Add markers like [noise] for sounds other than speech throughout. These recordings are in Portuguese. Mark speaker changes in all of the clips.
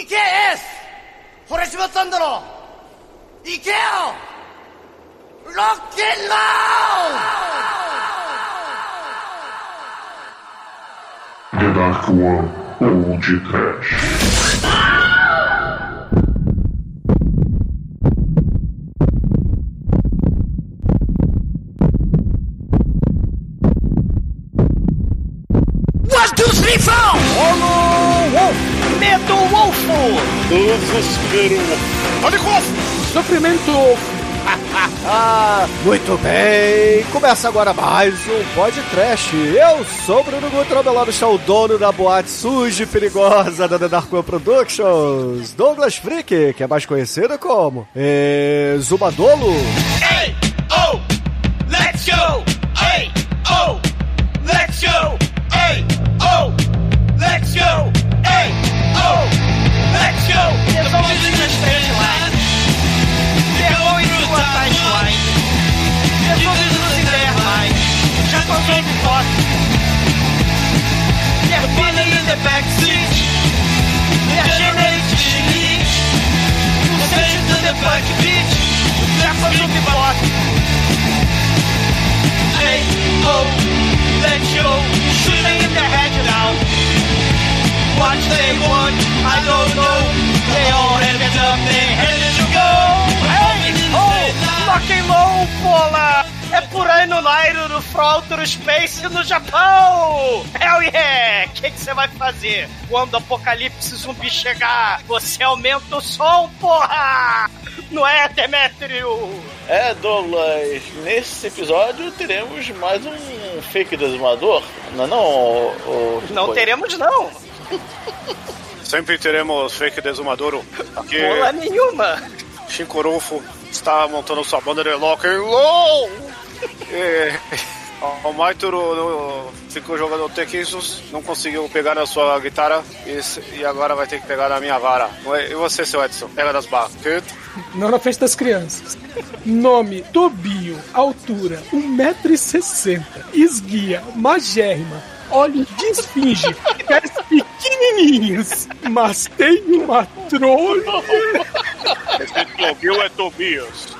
Speaker 1: 行けエース惚れちまったんだろ行けよロッキンロー
Speaker 2: The Dark One Old Trash.
Speaker 3: Desespero.
Speaker 4: Sofrimento! [laughs] muito bem! Começa agora mais um podcast. Eu sou o Bruno Gutra, meu lado está o dono da boate suja e perigosa da The Dark One Productions, Douglas Freak, que é mais conhecido como Zumadolo.
Speaker 5: Já passou de foto. Termina in the backseat. Regenerate Chili. Puxante to the backbeat. Já passou de foto. Hey, oh, let's go. Shooting in the head now. What they want, I don't know. They all have up, they ready to go. Hey, oh, and roll, bola! É por aí no Nairo, no Frontier Space no Japão! Hell yeah! O que você vai fazer quando o apocalipse zumbi chegar? Você aumenta o som, porra! Não é, Demetrio?
Speaker 3: É, Douglas, nesse episódio teremos mais um fake desumador. Não, é não, o, o-
Speaker 5: Não teremos, não.
Speaker 6: Sempre teremos fake desumador.
Speaker 5: Bola nenhuma.
Speaker 6: Shinkorofo está montando sua banda de rock and roll. E, o Maituro no- ficou jogando Tequisus, não conseguiu pegar na sua guitarra e, e agora vai ter que pegar na minha vara. E você, seu Edson? Pega das barras.
Speaker 7: Não na frente das crianças. Nome: Tobio. Altura: 1,60m. Esguia: magérrima. Olhos de esfinge. Pés pequenininhos. Mas tem uma trolha.
Speaker 6: Esse Tobio é Tobias.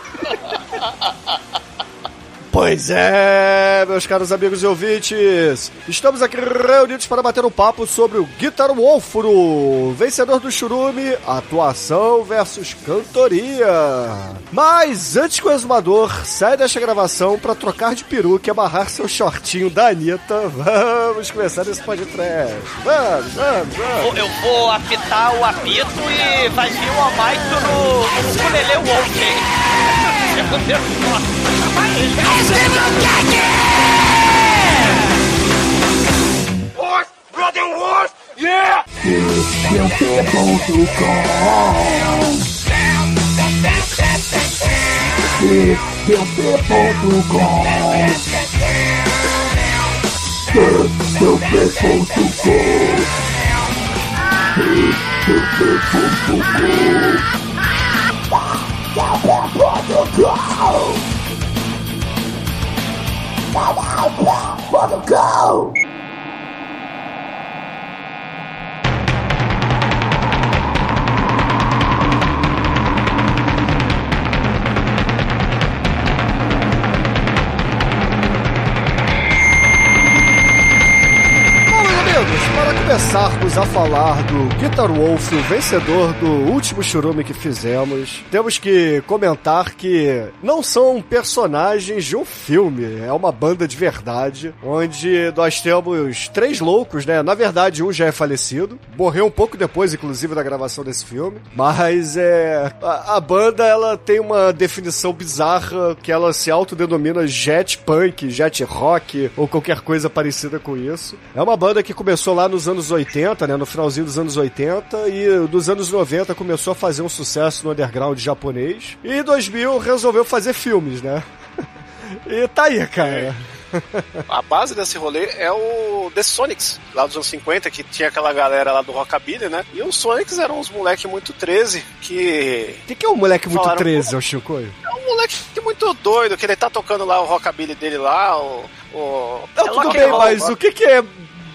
Speaker 4: Pois é, meus caros amigos e ouvintes, estamos aqui reunidos para bater um papo sobre o Guitar Wolfro, vencedor do Churume, atuação versus cantoria. Mas antes que o exumador saia desta gravação para trocar de peruca e amarrar seu shortinho da Anitta, vamos começar esse podcast. Vamos, vamos, vamos.
Speaker 5: Eu vou apitar o apito e vai vir o Amaito no, no ukulele Wolf, hein? [laughs]
Speaker 4: It's Bibliogaki! Horse, brother
Speaker 5: horse, yeah! It's
Speaker 8: your biblical gone. It's your biblical gone. It's your biblical
Speaker 2: Bom,
Speaker 4: começarmos a falar do Guitar Wolf, o vencedor do último churume que fizemos, temos que comentar que não são personagens de um filme, é uma banda de verdade, onde nós temos três loucos, né? Na verdade, um já é falecido, morreu um pouco depois, inclusive, da gravação desse filme, mas é. A, a banda ela tem uma definição bizarra que ela se autodenomina jet punk, jet rock ou qualquer coisa parecida com isso. É uma banda que começou lá nos anos 80, né, no finalzinho dos anos 80 e nos anos 90 começou a fazer um sucesso no underground japonês. E em 2000 resolveu fazer filmes, né? [laughs] E tá aí, cara.
Speaker 6: A base desse rolê é o The Sonics, lá dos anos 50, que tinha aquela galera lá do Rockabilly, né? E os Sonics eram uns moleque muito 13 que.
Speaker 4: O que, que é um moleque muito
Speaker 6: Falaram,
Speaker 4: 13, ô Chico?
Speaker 6: É um moleque muito doido, que ele tá tocando lá o Rockabilly dele lá, o. o
Speaker 4: Não,
Speaker 6: é
Speaker 4: tudo bem, mas
Speaker 6: ó.
Speaker 4: o que, que é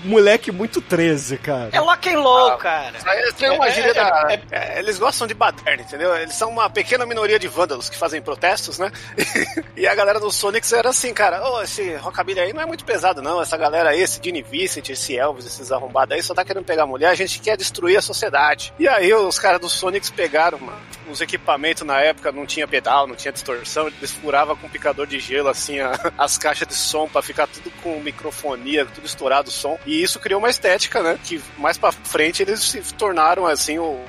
Speaker 4: moleque muito 13, cara.
Speaker 5: É lock and low, cara.
Speaker 6: Aí Tem uma
Speaker 3: É,
Speaker 6: gíria
Speaker 3: é,
Speaker 6: da.
Speaker 3: é,
Speaker 6: é, eles gostam de baderna, entendeu? Eles são uma pequena minoria de vândalos que fazem protestos, né? [laughs] e a galera do Sonics era assim, cara, ô, esse rockabilly aí não é muito pesado, não. Essa galera aí, esse Gene Vincent, esse Elvis, esses arrombados aí, só tá querendo pegar mulher, a gente quer destruir a sociedade. E aí os caras do Sonics pegaram, mano, os equipamentos na época não tinha pedal, não tinha distorção, eles furavam com um picador de gelo, assim, a- [laughs] as caixas de som pra ficar tudo com microfonia, tudo estourado o som. E isso criou uma estética, né? Que mais pra frente eles se tornaram, assim, o-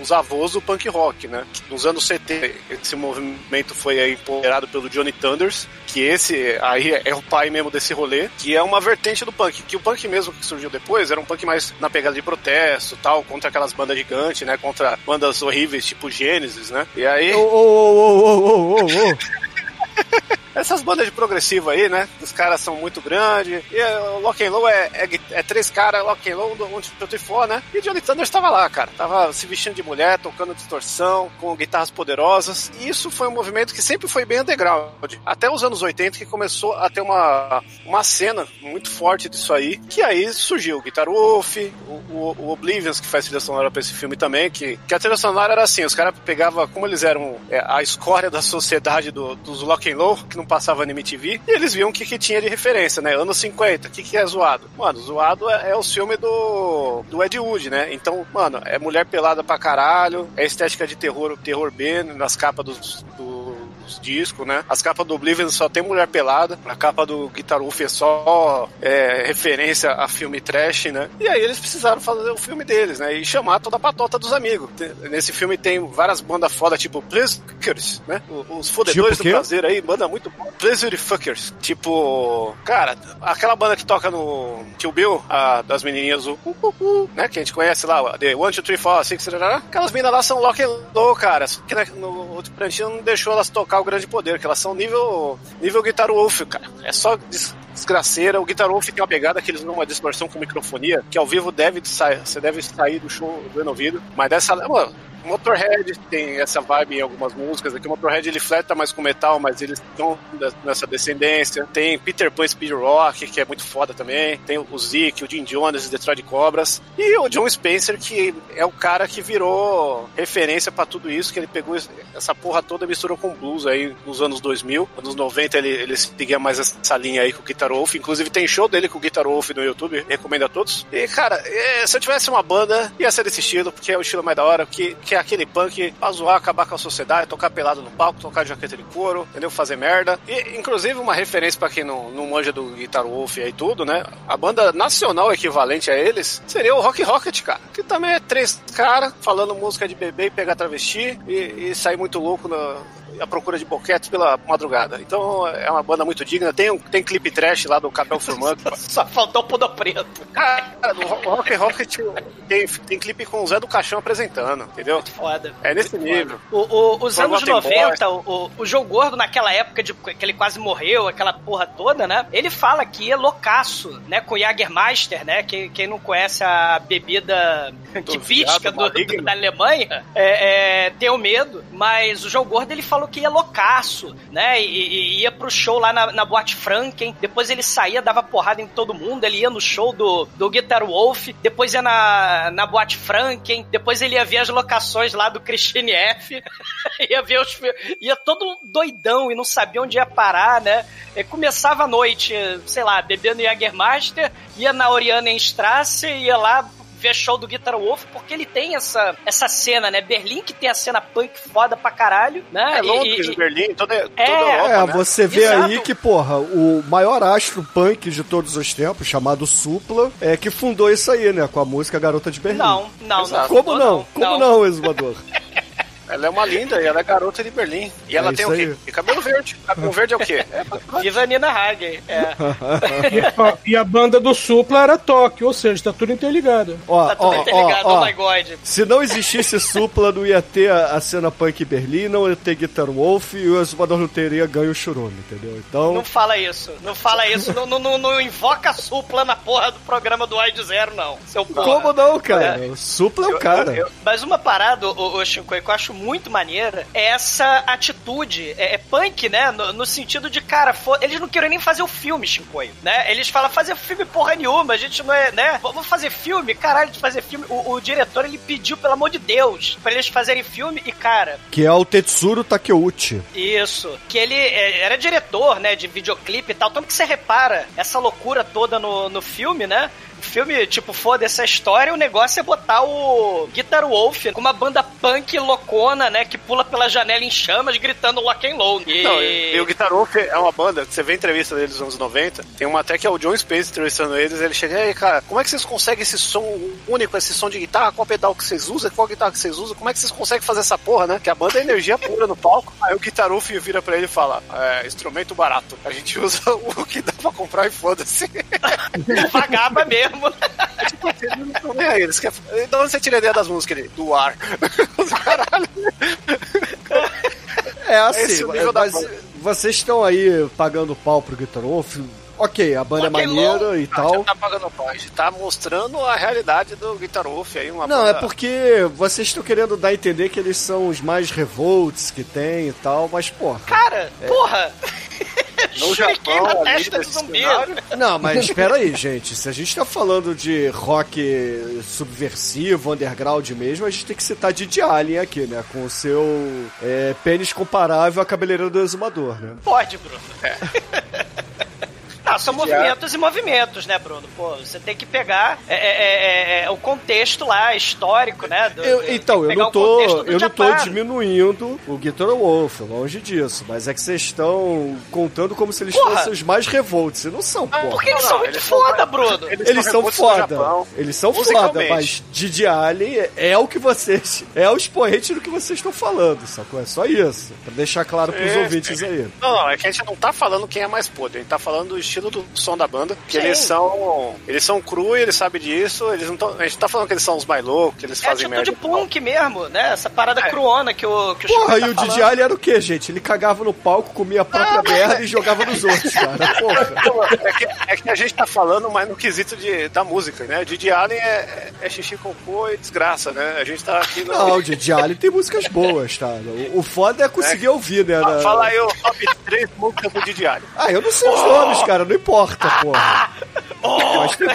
Speaker 6: os avós do punk rock, né? Nos anos 70, esse movimento foi aí empoderado pelo Johnny Thunders, que esse aí é o pai mesmo desse rolê, que é uma vertente do punk. Que o punk mesmo que surgiu depois era um punk mais na pegada de protesto tal, contra aquelas bandas gigantes, né? Contra bandas horríveis tipo Gênesis, né? E aí.
Speaker 4: Ô, ô, ô, ô, ô, ô, ô. [laughs]
Speaker 6: Essas bandas de progressivo aí, né? Os caras são muito grandes. E é, o Lock and Low é, é, é três caras, Lock and Low, onde eu for, né? E Johnny Thunders estava lá, cara. Tava se vestindo de mulher, tocando distorção, com guitarras poderosas. E isso foi um movimento que sempre foi bem underground. Até os anos 80 que começou a ter uma, uma cena muito forte disso aí. Que aí surgiu o Guitar Wolf, o, o, o Oblivions, que faz trilha sonora pra esse filme também. Que, que a trilha sonora era assim, os caras pegavam, como eles eram é, a escória da sociedade do, dos Lock and Low, que não passava no MTV, e eles viam o que, que tinha de referência, né? Anos 50, o que, que é zoado? Mano, zoado é, é o filme do, do Ed Wood, né? Então, mano, é mulher pelada pra caralho, é estética de terror, terror B nas capas dos, do- dos discos, né? As capas do Oblivion só tem mulher pelada, a capa do Guitar Wolf é só é, referência a filme trash, né? E aí eles precisaram fazer o filme deles, né? E chamar toda a patota dos amigos. Nesse filme tem várias bandas foda, tipo Pleasure, né? O- Os fodedores
Speaker 4: Tipo
Speaker 6: do prazer aí, banda muito boa. Pleasure Fuckers. Tipo, cara, aquela banda que toca no Tio Bill, a, das menininhas, o uh, uh, uh, né? Que a gente conhece lá, The One, Two, Three, Four, Six, aquelas meninas lá são lock and low, cara. Só que né, no outro Tarantino não deixou elas tocar o grande poder, que elas são nível, nível Guitar Wolf, cara. É só desgraceira. O Guitar Wolf tem uma pegada que eles usam uma distorção com microfonia, que ao vivo deve sair, você deve sair do show doendo ouvido. Mas dessa, mano, Motorhead tem essa vibe em algumas músicas. Aqui o Motorhead ele fleta mais com metal, mas eles estão nessa descendência. Tem Peter Pan Speed Rock, que é muito foda também. Tem o Zeke, o Jim Jones, o Detroit Cobras. E o John Spencer, que é o cara que virou referência pra tudo isso, que ele pegou essa porra toda e misturou com blues aí nos anos 2000. Anos 90 ele, ele seguia mais essa linha aí com o Guitar Wolf. Inclusive tem show dele com o Guitar Wolf no YouTube, recomendo a todos. E cara, é, se eu tivesse uma banda, ia ser desse estilo, porque é o estilo mais da hora, que, que é aquele punk pra zoar, acabar com a sociedade, tocar pelado no palco, tocar de jaqueta de couro, entendeu? Fazer merda. E, inclusive, uma referência pra quem não, não manja do Guitar Wolf aí tudo, né? A banda nacional equivalente a eles seria o Rock Rocket, cara. Que também é três caras falando música de bebê e pegar travesti e, e sair muito louco na, à procura de boquete pela madrugada. Então é uma banda muito digna. Tem, tem clipe trash lá do Capel Furmanco. [laughs]
Speaker 5: Só faltou o Pudo Preto.
Speaker 6: Cara, o Ro- o Rock Rocket tem, tem clipe com o Zé do Caixão apresentando, entendeu?
Speaker 5: Foda.
Speaker 6: É nesse nível.
Speaker 5: O, o- os anos
Speaker 6: Forgotten
Speaker 5: 90, o, o, o João Gordo, naquela época de, que ele quase morreu, aquela porra toda, né? Ele fala que é loucaço, né? Com Jagermeister, né? Que, quem não conhece a bebida típica [laughs] do, da Alemanha, é, é, tem o medo. Mas o João Gordo, ele falou que ia loucaço, né? E, e pro show lá na, na Boate Franken. Depois ele saía, dava porrada em todo mundo. Ele ia no show do, do Guitar Wolf. Depois ia na, na Boate Franken. Depois ele ia ver as locações lá do Christine F. [laughs] ia ver os ia todo doidão e não sabia onde ia parar, né? E começava a noite, sei lá, bebendo Jagermeister, ia na Orianenstrasse, ia lá ver show do Guitar Wolf, porque ele tem essa, essa cena, né? Berlim que tem a cena punk foda pra caralho, né?
Speaker 6: É
Speaker 5: E-
Speaker 6: Londres,
Speaker 5: e-
Speaker 6: Berlim, toda, toda
Speaker 5: É,
Speaker 6: Europa,
Speaker 4: É,
Speaker 6: né?
Speaker 4: você vê
Speaker 5: Exato.
Speaker 4: aí que, porra, o maior astro punk de todos os tempos, chamado Supla, é que fundou isso aí, né? Com a música Garota de Berlim.
Speaker 5: Não, não,
Speaker 6: Exato.
Speaker 4: Como
Speaker 5: não.
Speaker 4: não? Como não, exumador? [laughs]
Speaker 6: Ela é uma linda e ela é garota de Berlim. E ela
Speaker 4: É
Speaker 6: tem o quê? E cabelo verde. Cabelo verde é o quê? [laughs] É,
Speaker 5: Viva [laughs] a Nina Hagen. É.
Speaker 7: E, ó, e a banda do Supla era Tóquio, ou seja, tá tudo interligado.
Speaker 4: Ó,
Speaker 5: Tá tudo
Speaker 4: ó,
Speaker 5: interligado,
Speaker 4: ó,
Speaker 5: oh my god.
Speaker 4: Se não existisse Supla, não ia ter a, a cena punk Berlim, não ia ter Guitar Wolf e o exumador não teria ganho o churume, entendeu? Então,
Speaker 5: Não fala isso. Não fala isso. não, não, não, não invoca supla na porra do programa do Ai de Zero, não. Seu porra.
Speaker 4: como não, cara? O Supla é o cara.
Speaker 6: eu-
Speaker 5: Mas uma parada, o, o Shinko, que eu acho muito maneira é essa atitude, é, é punk, né? No, no sentido de, cara, fo- eles não querem nem fazer o filme, Chicoio, né? Eles falam, fazer filme porra nenhuma, a gente não é, né? Vamos fazer filme? Caralho, de fazer filme. O, o diretor, ele pediu, pelo amor de Deus, pra eles fazerem filme e, cara,
Speaker 4: Que é o Tetsuro Takeuchi.
Speaker 5: isso. Que ele é, era diretor, né, de videoclipe e tal. Tanto que você repara essa loucura toda no, no filme, né? O filme, tipo, foda essa história, o negócio é botar o Guitar Wolf com uma banda punk loucona, né? Que pula pela janela em chamas, gritando Lock and Load. E...
Speaker 6: Não, e, o Guitar Wolf é uma banda, você vê a entrevista deles nos anos 90, tem uma até que é o John Space entrevistando eles, ele chega, e aí, cara, como é que vocês conseguem esse som único, esse som de guitarra, qual pedal que vocês usam, qual guitarra que vocês usam, como é que vocês conseguem fazer essa porra, né? Que a banda é energia pura no palco. Aí o Guitar Wolf vira pra ele e fala, é, instrumento barato, a gente usa [laughs] o que dá pra comprar e foda-se. [laughs]
Speaker 5: Vagaba mesmo.
Speaker 6: Eles não estão nem aí, eles [laughs] querem... De onde você tira a ideia das músicas? Ele, do ar. Caralho.
Speaker 4: É assim,
Speaker 6: Esse é nível da
Speaker 4: mas vocês estão aí pagando pau pro Guitar Wolf. Ok, a banda é
Speaker 5: Ok,
Speaker 4: maneira e
Speaker 6: A
Speaker 4: tal.
Speaker 6: tá pagando pau, a gente tá mostrando a realidade do Guitar Wolf aí, uma
Speaker 4: Não, é
Speaker 6: banda-
Speaker 4: porque vocês estão querendo dar a entender que eles são os mais revolts que tem e tal, mas porra.
Speaker 5: Cara, porra!
Speaker 6: No Japão,
Speaker 5: na
Speaker 6: ali
Speaker 5: testa do zumbi.
Speaker 4: Não, mas espera aí, gente. Se a gente tá falando de rock subversivo, underground mesmo, a gente tem que citar Didi Allen aqui, né? Com o seu é, pênis comparável à cabeleira do exumador, né?
Speaker 5: Pode, Bruno. Não, são movimentos e movimentos, né, Bruno? Pô, você tem que pegar é, é, é, é, o contexto lá, histórico, né? do-
Speaker 4: Eu- então, eu não tô, eu não tô diminuindo o Guitar Wolf, longe disso. Mas é que vocês estão contando como se eles
Speaker 5: Porra!
Speaker 4: fossem os mais revoltos. E não são, porra.
Speaker 5: Porque eles
Speaker 6: Não,
Speaker 5: são
Speaker 6: não,
Speaker 5: muito
Speaker 6: eles são-
Speaker 5: foda, Bruno.
Speaker 4: Eles são foda. Eles são foda, mas Didi Allen é o que vocês. É o expoente do que vocês estão falando, sacou? É só isso. Pra deixar claro pros
Speaker 6: É,
Speaker 4: ouvintes aí.
Speaker 6: Não, não, é que a gente não tá falando quem é mais podre, a gente tá falando do estilo do som da banda, que
Speaker 5: Sim.
Speaker 6: eles são. Eles são cru e eles sabem disso, eles não tão, A gente tá falando que eles são os mais loucos, que eles
Speaker 5: É
Speaker 6: fazem
Speaker 5: atitude
Speaker 6: merda.
Speaker 5: punk mesmo, né? Essa parada
Speaker 6: É.
Speaker 5: cruona que o, que o
Speaker 4: Porra,
Speaker 5: Chico
Speaker 4: e
Speaker 5: tá
Speaker 4: o Didi. Allen era o quê, gente? Ele cagava no palco, comia a própria merda e jogava nos outros, cara. [laughs] Porra.
Speaker 6: É que, é que a gente tá falando mais no quesito de, da música, né? Didi Allen é, é xixi, cocô e desgraça, né? A gente tá aqui no.
Speaker 4: Não, o Didi Allen tem músicas boas, tá? O, o foda é conseguir ouvir, né? na-
Speaker 6: Fala aí o top 3 músicas do Didi Allen.
Speaker 4: Ah, eu não sei os nomes, cara, não importa, [laughs] porra. Mas [laughs] tem-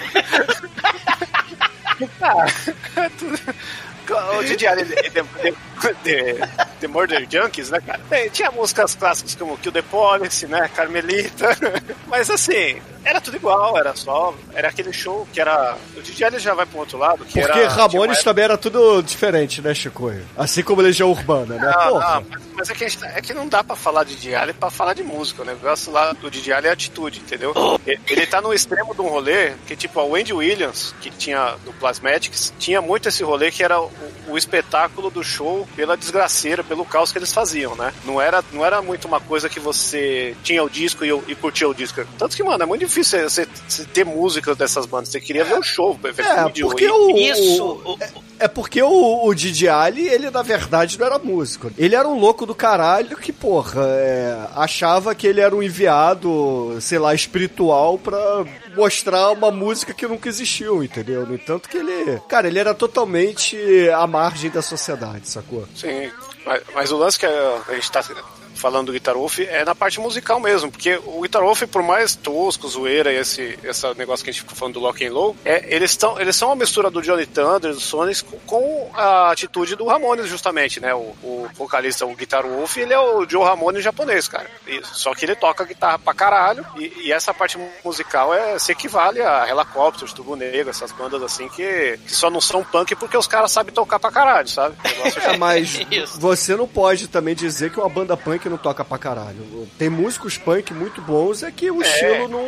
Speaker 6: O Didi Allen de, de, de, de, The Murder Junkies, né, cara? Tem- tinha músicas clássicas como Kill the Police, né? Carmelita. [laughs] Mas assim, era tudo igual, era só. Era aquele show que era. O Didi Allen já vai pro outro lado, que
Speaker 4: Porque
Speaker 6: era.
Speaker 4: Ramones
Speaker 6: uma
Speaker 4: também era tudo diferente, né, Chicoio? Assim como Legião Urbana, né?
Speaker 6: Não,
Speaker 4: Porra.
Speaker 6: não, mas, mas é, que gente tá- é que não dá pra falar de Didi Allen pra falar de música. O negócio lá do Didi Allen é atitude, entendeu? Ele, ele tá no extremo de um rolê que, tipo, a Wendy Williams, que tinha do Plasmatics, tinha muito esse rolê que era o, o espetáculo do show pela desgraceira, pelo caos que eles faziam, né? Não era, não era muito uma coisa que você tinha o disco e, e curtia o disco. Tanto que, mano, é muito difícil você, você ter música dessas bandas. Você queria ver o show, ver
Speaker 4: É,
Speaker 6: vídeo.
Speaker 4: porque o.
Speaker 5: Isso,
Speaker 4: o-
Speaker 5: o-
Speaker 4: É porque o, o Didi Allen, ele na verdade não era músico. Ele era um louco do caralho que, porra, é, achava que ele era um enviado, sei lá, espiritual pra mostrar uma música que nunca existiu, entendeu? No entanto que ele. Cara, ele era totalmente à margem da sociedade, sacou?
Speaker 6: Sim, mas, mas o lance que a, gente tá falando do Guitar Wolf é na parte musical mesmo, porque o Guitar Wolf, por mais tosco, zoeira e esse, esse negócio que a gente ficou falando do Lock and Low, é, eles, tão, eles são uma mistura do Johnny Thunder, do Sonics, com, com a atitude do Ramones, justamente, né? O, o vocalista, o Guitar Wolf, ele é o Joe Ramone japonês, cara. E- só que ele toca guitarra pra caralho, e, e essa parte musical é, se equivale a Helicopters, Tubo Negro, essas bandas assim que, que só não são punk porque os caras sabem tocar pra caralho, sabe? O negócio
Speaker 4: É, mas [laughs]
Speaker 5: Isso.
Speaker 4: você não pode também dizer que uma banda punk não toca pra caralho. Tem músicos punk muito bons, é que o estilo não,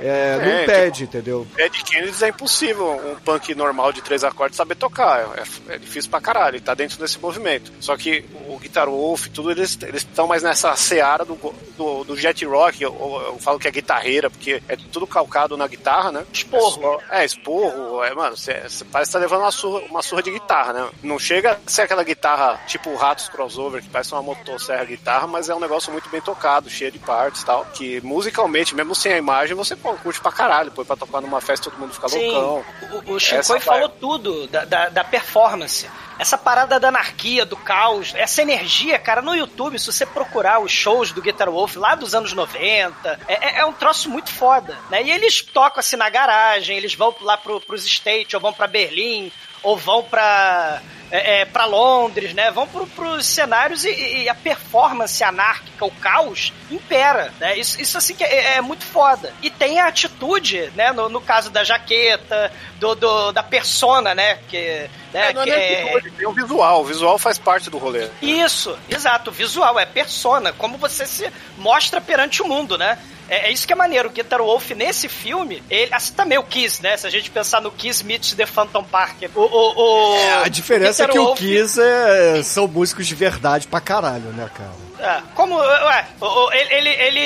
Speaker 4: é, não
Speaker 6: É,
Speaker 4: impede, entendeu?
Speaker 6: Ed Kennedy é impossível um punk normal de três acordes saber tocar. É, é difícil pra caralho, ele tá dentro desse movimento. Só que o Guitar Wolf, tudo, eles estão mais nessa seara do, do, do jet rock. Eu, eu- eu falo que é guitarreira, porque é tudo calcado na guitarra, né?
Speaker 5: Esporro.
Speaker 6: É, esporro. É, mano, você parece que tá levando uma surra, uma surra de guitarra, né? Não chega a ser aquela guitarra tipo Ratos Crossover, que parece uma motosserra guitarra, mas é um negócio muito bem tocado, cheio de partes e tal. Que musicalmente, mesmo sem a imagem, você pô, curte pra caralho. Põe pra tocar numa festa todo mundo fica
Speaker 5: Sim,
Speaker 6: loucão.
Speaker 5: o, o
Speaker 6: vai.
Speaker 5: falou tudo da, da, da performance. Essa parada da anarquia, do caos, essa energia, cara, no YouTube, se você procurar os shows do Guitar Wolf lá dos anos 90, é, é- é um troço muito foda, né? E eles tocam assim na garagem, eles vão lá pro, pros States, ou vão pra Berlim, ou vão pra, é, é, pra Londres, né? Vão pro, pros cenários e, e a performance anárquica, o caos, impera, né? Isso, isso assim que é, é muito foda. E tem a atitude, né? No, no caso da jaqueta, do, do- da persona, né? Que, né?
Speaker 6: É, não é
Speaker 5: é-
Speaker 6: o visual. O visual faz parte do rolê.
Speaker 5: isso, exato, visual, é persona, como você se mostra perante o mundo, né? É, é isso que é maneiro. O Guitar Wolf, nesse filme, ele. Assim também o Kiss, né? Se a gente pensar no Kiss meets The Phantom Parker. O, o, o-
Speaker 4: É, a diferença é que o
Speaker 5: Wolf-
Speaker 4: Kiss é, são músicos de verdade pra caralho, né, cara?
Speaker 5: É, como. Ué, o- o- ele, ele,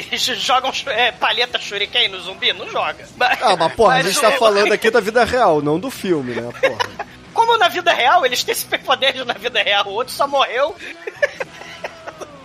Speaker 5: ele [laughs] joga um é, palheta shuriken no zumbi? Não joga.
Speaker 4: Ah, mas porra, a
Speaker 5: Mas
Speaker 4: gente tá
Speaker 5: o-
Speaker 4: falando [laughs] aqui da vida real, não do filme, né, porra? [laughs]
Speaker 5: Na vida real, eles têm superpoderes na vida real. O outro só morreu.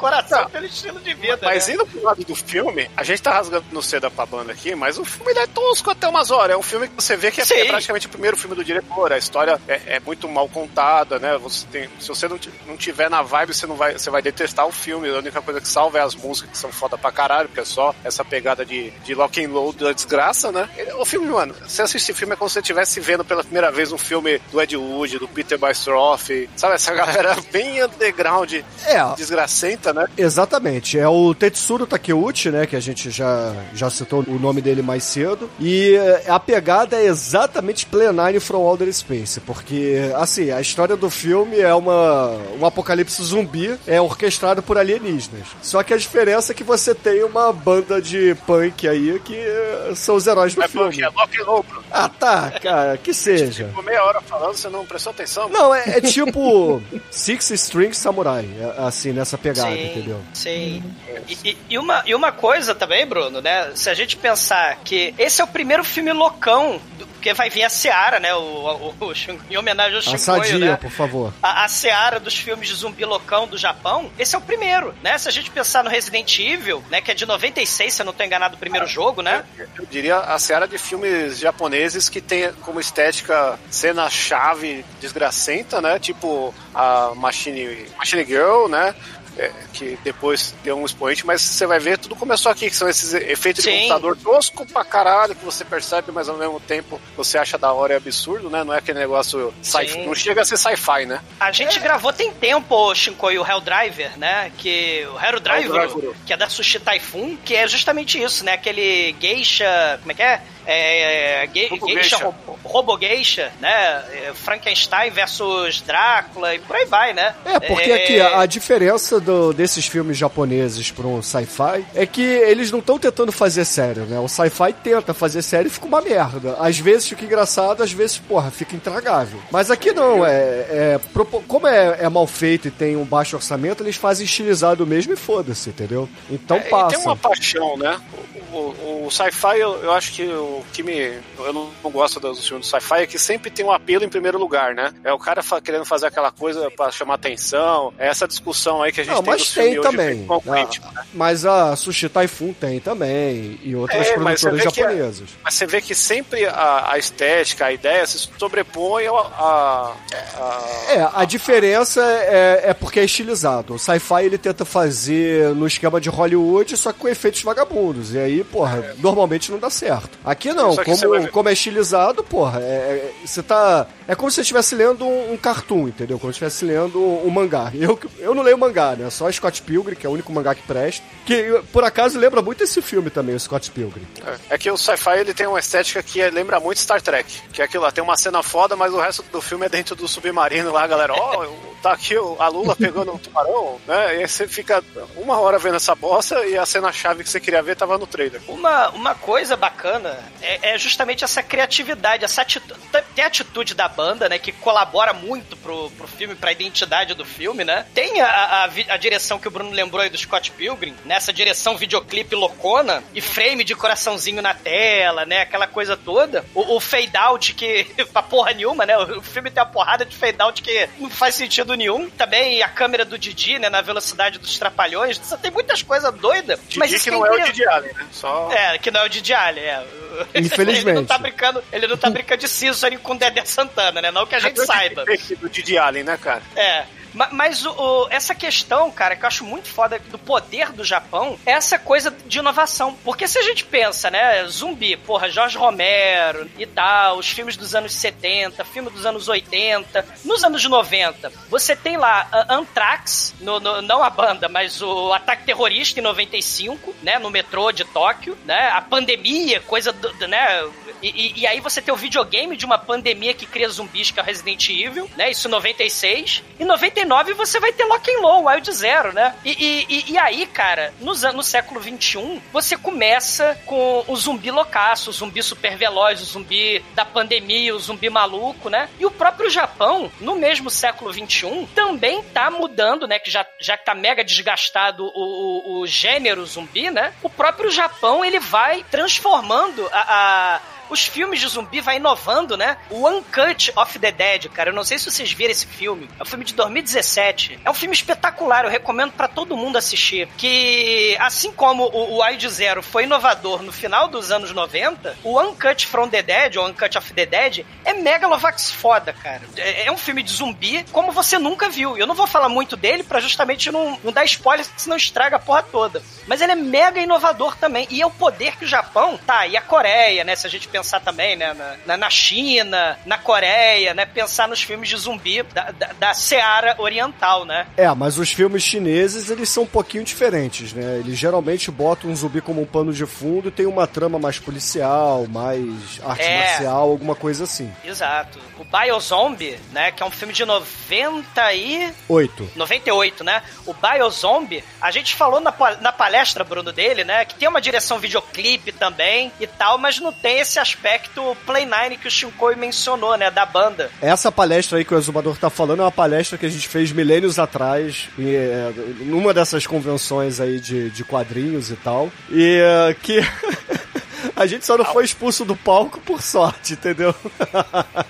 Speaker 5: Coração pelo estilo de vida.
Speaker 6: Mas
Speaker 5: né?
Speaker 6: indo pro lado do filme, a gente tá rasgando no seda pra banda aqui, mas o filme é tosco até umas horas. É um filme que você vê que é, é praticamente o primeiro filme do diretor. A história é, é muito mal contada, né? Você tem, se você não, não tiver na vibe, você não vai, você vai detestar o filme. A única coisa que salva é as músicas que são foda pra caralho, porque é só essa pegada de, de lock and load da desgraça, né? O filme, mano, você assiste o filme é como se você estivesse vendo pela primeira vez um filme do Ed Wood, do Peter Bystroff, sabe? Essa galera [laughs] bem underground,
Speaker 4: É,
Speaker 6: desgracenta, né?
Speaker 4: Exatamente. É o Tetsuro Takeuchi, né? Que a gente já, já citou o nome dele mais cedo. E eh, a pegada é exatamente Plenine from Outer Space. Porque, assim, a história do filme é uma, um apocalipse zumbi é orquestrado por alienígenas. Só que a diferença é que você tem uma banda de punk aí que eh, são os heróis do
Speaker 6: É
Speaker 4: filme.
Speaker 6: porque é lock and bro.
Speaker 4: Ah, tá, cara, que [laughs] seja.
Speaker 6: Ficou meia hora falando, você não prestou atenção?
Speaker 4: Não, é, é tipo [laughs] Six String Samurai, é, assim, nessa pegada, entendeu?
Speaker 5: Sim. E, e- e uma, e uma coisa também, Bruno, né? Se a gente pensar que esse é o primeiro filme loucão, do- porque vai vir a Seara, né? O, o- o em homenagem ao Shinkoio,
Speaker 4: sadia,
Speaker 5: né?
Speaker 4: por favor.
Speaker 5: A, a Seara dos filmes de zumbi loucão do Japão, esse é o primeiro, né? Se a gente pensar no Resident Evil, né? Que é de 96, se eu não tô enganado, o primeiro jogo, né?
Speaker 6: Eu diria a seara de filmes japoneses que tem como estética cena-chave desgracenta, né? Tipo a Machine, Machine Girl, né? É, que depois deu um expoente, mas você vai ver, tudo começou aqui, que são esses efeitos de
Speaker 5: Sim.
Speaker 6: computador tosco pra caralho, que você percebe, mas ao mesmo tempo você acha da hora e absurdo, né? Não é aquele negócio sci não chega a ser sci-fi, né?
Speaker 5: A gente gravou tem tempo, o Shinkoi, o Hell Driver, né? Que o Hell Driver,
Speaker 6: Driver.
Speaker 5: que é da Sushi Typhoon, que é justamente isso, né? Aquele geisha, como é que é? É, ge-
Speaker 6: Robo
Speaker 5: geisha,
Speaker 6: geisha.
Speaker 5: ro- robo geisha, né? É, Frankenstein versus Drácula e por aí vai, né?
Speaker 4: É, porque aqui a, a diferença do- desses filmes japoneses para um sci-fi é que eles não estão tentando fazer sério, né? O sci-fi tenta fazer sério e fica uma merda. Às vezes fica engraçado, às vezes, porra, fica intragável. Mas aqui não, é, é como é, é mal feito e tem um baixo orçamento, eles fazem estilizado mesmo e foda-se, entendeu? Então
Speaker 6: É, e
Speaker 4: passa.
Speaker 6: tem uma paixão, né? O, o- o sci-fi, eu, eu acho que o que me. Eu não, não gosto dos filmes do sci-fi é que sempre tem um apelo em primeiro lugar, né? É o cara fa- querendo fazer aquela coisa pra chamar atenção. É essa discussão aí que a gente
Speaker 4: Não,
Speaker 6: tem
Speaker 4: mas tem
Speaker 6: hoje,
Speaker 4: também.
Speaker 6: o
Speaker 4: Ah,
Speaker 6: crítico, né?
Speaker 4: mas a Sushi Typhoon tem também. E outras
Speaker 6: É,
Speaker 4: produtoras
Speaker 6: que é-
Speaker 4: japonesas.
Speaker 6: Mas você vê que sempre a, a estética, a ideia se sobrepõe ao- a. a-
Speaker 4: É, a diferença é, é porque é estilizado. O sci-fi ele tenta fazer no esquema de Hollywood, só que com efeitos vagabundos. E aí, porra, normalmente não dá certo. Aqui não,
Speaker 6: você vai
Speaker 4: como,
Speaker 6: ver-
Speaker 4: como é estilizado, porra, é, é- você tá. É como se você estivesse lendo um, um cartoon, entendeu? Como se estivesse lendo um, um mangá. Eu, eu não leio mangá, né? Só Scott Pilgrim, que é o único mangá que presta. Que, por acaso, lembra muito esse filme também, o Scott Pilgrim.
Speaker 6: É que o sci-fi ele tem uma estética que é- lembra muito Star Trek. Que é aquilo lá, tem uma cena foda, mas o resto do filme é dentro do submarino lá, galera. Ó, [laughs] tá aqui a Lula pegando um tubarão, né? E aí você fica uma hora vendo essa bosta e a cena-chave que você queria ver tava no trailer.
Speaker 5: Uma, uma coisa bacana é, é justamente essa criatividade, essa atitude. Tem a atitude da banda, né? Que colabora muito pro, pro filme, pra identidade do filme, né? Tem a, a, a direção que o Bruno lembrou aí do Scott Pilgrim, nessa direção videoclipe loucona e frame de coraçãozinho na tela, né? Aquela coisa toda. O, o fade out que, [laughs] pra porra nenhuma, né? O filme tem uma porrada de fade out que não faz sentido nenhum. Também a câmera do Didi, né? Na velocidade dos trapalhões. Você tem muitas coisas doidas. mas
Speaker 6: Didi
Speaker 5: isso
Speaker 6: que
Speaker 5: é
Speaker 6: não é o
Speaker 5: incrível.
Speaker 6: Didi Allen, né? Só...
Speaker 5: É, que não é o Didi Allen, é.
Speaker 4: Infelizmente. [laughs]
Speaker 5: ele não tá brincando, ele não tá brincando de Scissor com o Dedé Santana, né? Não que a [laughs] gente saiba.
Speaker 6: Do Didi Allen, né, cara?
Speaker 5: É. Ma- Mas o, o- essa questão, cara, que eu acho muito foda do poder do Japão, é essa coisa de inovação. Porque se a gente pensa, né, zumbi, porra, Jorge Romero e tal, os filmes dos anos 70, filme dos anos 80, nos anos 90, você tem lá Anthrax, no, no- não a banda, mas o ataque terrorista em 95, né, no metrô de Tóquio, né, a pandemia, coisa do, do- né, e, e- e aí você tem o videogame de uma pandemia que cria zumbis, que é o Resident Evil, né? Isso em 96. Em 99 você vai ter Lock and Low, Wild Zero, né? E, e- e- aí, cara, nos no século 21, você começa com o zumbi loucaço, o zumbi super veloz, o zumbi da pandemia, o zumbi maluco, né? E o próprio Japão, no mesmo século 21, também tá mudando, né? Que já, já tá mega desgastado o, o, o gênero zumbi, né? O próprio Japão, ele vai transformando a- a os filmes de zumbi vai inovando, né? O Uncut of the Dead, cara, eu não sei se vocês viram esse filme. É um filme de 2017. É um filme espetacular, eu recomendo pra todo mundo assistir. Que, assim como o, o Wild Zero foi inovador no final dos anos 90, o Uncut from the Dead, ou Uncut of the Dead, é megalovax foda, cara. É, é um filme de zumbi como você nunca viu. Eu não vou falar muito dele pra justamente não, não dar spoiler, senão estraga a porra toda. Mas ele é mega inovador também. E é o poder que o Japão, tá, e a Coreia, né? Se a gente pensar também, né? Na, na- na China, na Coreia, né? Pensar nos filmes de zumbi da, da, da Seara Oriental, né?
Speaker 4: É, mas os filmes chineses, eles são um pouquinho diferentes, né? Eles geralmente botam um zumbi como um pano de fundo e tem uma trama mais policial, mais arte
Speaker 5: É.
Speaker 4: marcial, alguma coisa assim.
Speaker 5: Exato. O Biozombie, né? Que é um filme de 90 e...
Speaker 4: Oito.
Speaker 5: 98, né? O Biozombie, a gente falou na, na palestra, Bruno, dele, né? Que tem uma direção videoclipe também e tal, mas não tem esse aspecto Play 9 que o Shinkoi mencionou, né? Da banda.
Speaker 4: Essa palestra aí que o Exumador tá falando é uma palestra que a gente fez milênios atrás, em, é, numa dessas convenções aí de, de quadrinhos e tal. E é, que. [laughs] A gente só não foi expulso do palco por sorte, entendeu?
Speaker 6: Ponto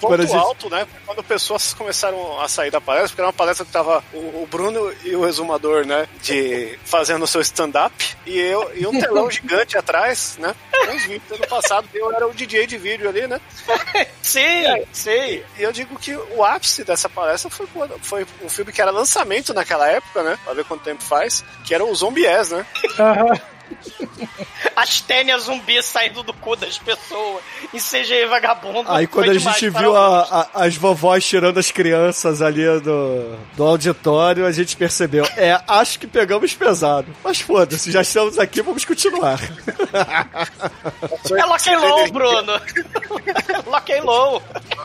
Speaker 6: [laughs]
Speaker 4: Quando a gente-
Speaker 6: alto, né? Quando pessoas começaram a sair da palestra, porque era uma palestra que tava o, o Bruno e o exumador, né? De fazendo o seu stand-up e eu e um telão [laughs] gigante atrás, né? Com os vídeos ano passado, eu era o DJ de vídeo ali, né? [laughs]
Speaker 5: Sim, sim.
Speaker 6: E eu digo que o ápice dessa palestra foi, foi um filme que era lançamento naquela época, né? Pra ver quanto tempo faz, que era o Zombies, né?
Speaker 5: As tênias zumbi saindo do cu das pessoas em CGI vagabundo.
Speaker 4: Aí quando a gente viu a- a- as vovós tirando as crianças ali do, do auditório, a gente percebeu. É, acho que pegamos pesado. Mas foda-se, já estamos aqui, vamos continuar.
Speaker 5: É Lock and Low, [laughs] Bruno. [laughs] Lock and Low.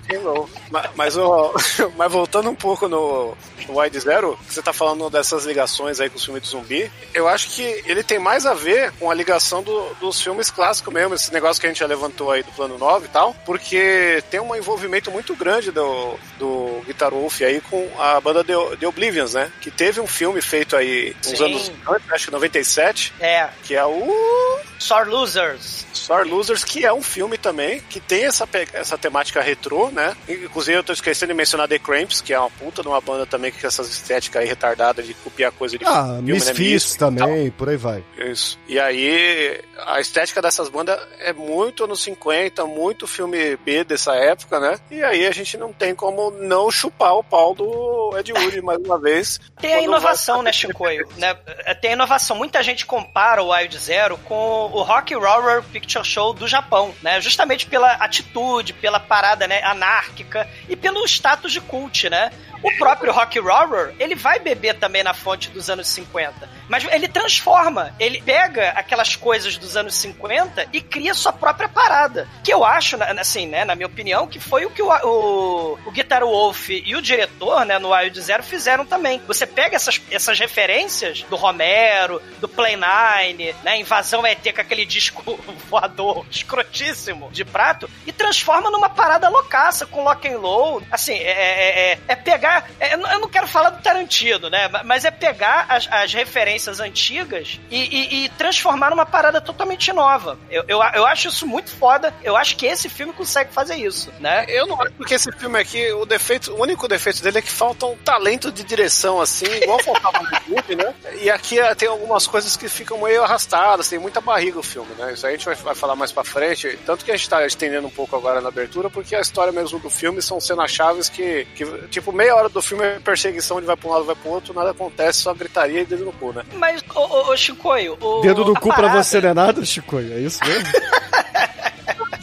Speaker 6: Hello. Ma- Mas, o- [laughs] mas voltando um pouco no, no Wide Zero, você tá falando dessas ligações aí com o filme do zumbi, eu acho que ele tem mais a ver com a ligação do- dos filmes clássicos mesmo, esse negócio que a gente já levantou aí do plano 9 e tal, porque tem um envolvimento muito grande do, do Guitar Wolf aí com a banda The, The Oblivions, né? Que teve um filme feito aí uns
Speaker 5: Sim.
Speaker 6: anos antes, acho que 97,
Speaker 5: É,
Speaker 6: que é o
Speaker 5: Sore Losers.
Speaker 6: Star Losers, que é um filme também que tem essa, pe- essa temática retrô, né? Inclusive eu tô esquecendo de mencionar The Cramps, que é uma puta de uma banda também que tem essas estéticas aí retardadas de copiar coisa de
Speaker 4: Ah,
Speaker 6: filme, né?
Speaker 4: Misfits
Speaker 6: tal.
Speaker 4: também, por aí vai.
Speaker 6: Isso. E aí, a estética dessas bandas é muito anos 50, muito filme B dessa época, né? E aí a gente não tem como não chupar o pau do Ed Wood [laughs] mais uma vez.
Speaker 5: Tem a inovação,
Speaker 6: vai-
Speaker 5: né, Chicoio? Né? Tem a inovação. Muita gente compara o Wild Zero com o Rock Horror Picture Show do Japão, né? Justamente pela atitude, pela parada né, anárquica e pelo status de cult, né? O próprio Rock Horror, ele vai beber também na fonte dos anos 50. Mas ele transforma, ele pega aquelas coisas dos anos 50 e cria sua própria parada. Que eu acho, assim, né, na minha opinião, que foi o que o, o, o Guitar Wolf e o diretor, né, no Wild Zero fizeram também. Você pega essas, essas referências do Romero, do Play Nine, né, Invasão ET com aquele disco [laughs] voador escrotíssimo de prato e transforma numa parada loucaça com lock and load. Assim, é, é, é- é pegar. é- eu não quero falar do Tarantino, né? Mas é pegar as, as referências antigas e, e- e transformar numa parada totalmente nova. Eu, eu, eu acho isso muito foda. Eu acho que esse filme consegue fazer isso, né?
Speaker 6: Eu não acho porque esse filme aqui, o defeito, o único defeito dele é que falta um talento de direção, assim, igual faltava no filme, né? E aqui eh, tem algumas coisas que ficam meio arrastadas, tem muita barriga o filme, né? Isso aí a gente vai, vai falar mais pra frente. Tanto que a gente tá estendendo um pouco agora na abertura, porque a história mesmo do filme são cenas chaves que, que, tipo, meia hora do filme é perseguição, ele vai pra um lado, vai pro outro, nada acontece, só gritaria e dedo no cu, né?
Speaker 5: Mas, ô, ô, ô Chicoio, o.
Speaker 4: Dedo no
Speaker 5: a
Speaker 4: cu pra
Speaker 5: parada-
Speaker 4: você não é nada, Chicoio? É isso mesmo? [laughs]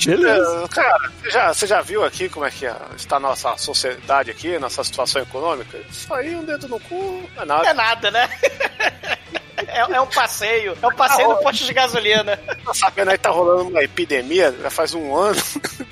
Speaker 4: Beleza.
Speaker 6: Cara, você já, você já viu aqui como é que é- está a nossa sociedade aqui, nossa situação econômica? Isso aí, um dedo no cu, não é nada.
Speaker 5: É nada, né? [laughs] É, é um passeio. É um passeio no posto de gasolina.
Speaker 6: Tá sabendo aí, tá rolando uma epidemia, já faz um ano.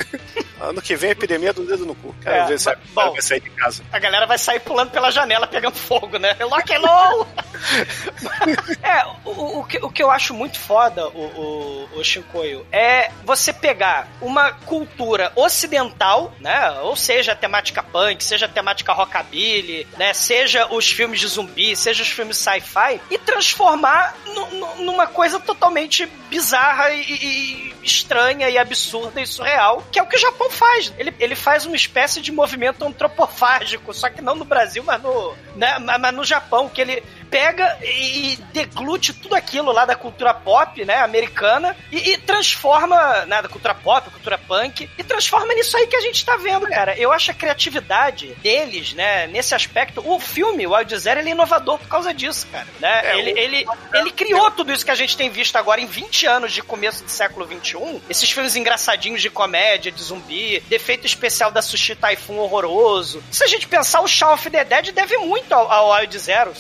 Speaker 6: [laughs] ano que vem a epidemia do dedo no cu. Quero
Speaker 5: É,
Speaker 6: ver se vai,
Speaker 5: bom.
Speaker 6: vai sair de casa.
Speaker 5: A galera vai sair pulando pela janela pegando fogo, né? Lock and low! [laughs] é, o, o, que, o que eu acho muito foda, o, o, o Shinkoio, é você pegar uma cultura ocidental, né? Ou seja, a temática punk, seja a temática rockabilly, né? Seja os filmes de zumbi, seja os filmes sci-fi, e transformar nu- nu- numa coisa totalmente bizarra e, e estranha e absurda e surreal, que é o que o Japão faz. Ele, ele faz uma espécie de movimento antropofágico, só que não no Brasil, mas no, né, mas no Japão, que ele pega e deglute tudo aquilo lá da cultura pop, né, americana, e, e transforma, né, da cultura pop, cultura punk, e transforma nisso aí que a gente tá vendo, cara. Eu acho a criatividade deles, né, nesse aspecto, o filme, o Wild Zero, ele é inovador por causa disso, cara, né?
Speaker 6: É,
Speaker 5: ele,
Speaker 6: o-
Speaker 5: ele, ele criou tudo isso que a gente tem visto agora em 20 anos de começo do século 21, esses filmes engraçadinhos de comédia, de zumbi, defeito especial da Sushi Typhoon horroroso. Se a gente pensar, o Shaun of the Dead deve muito ao, ao Wild Zero,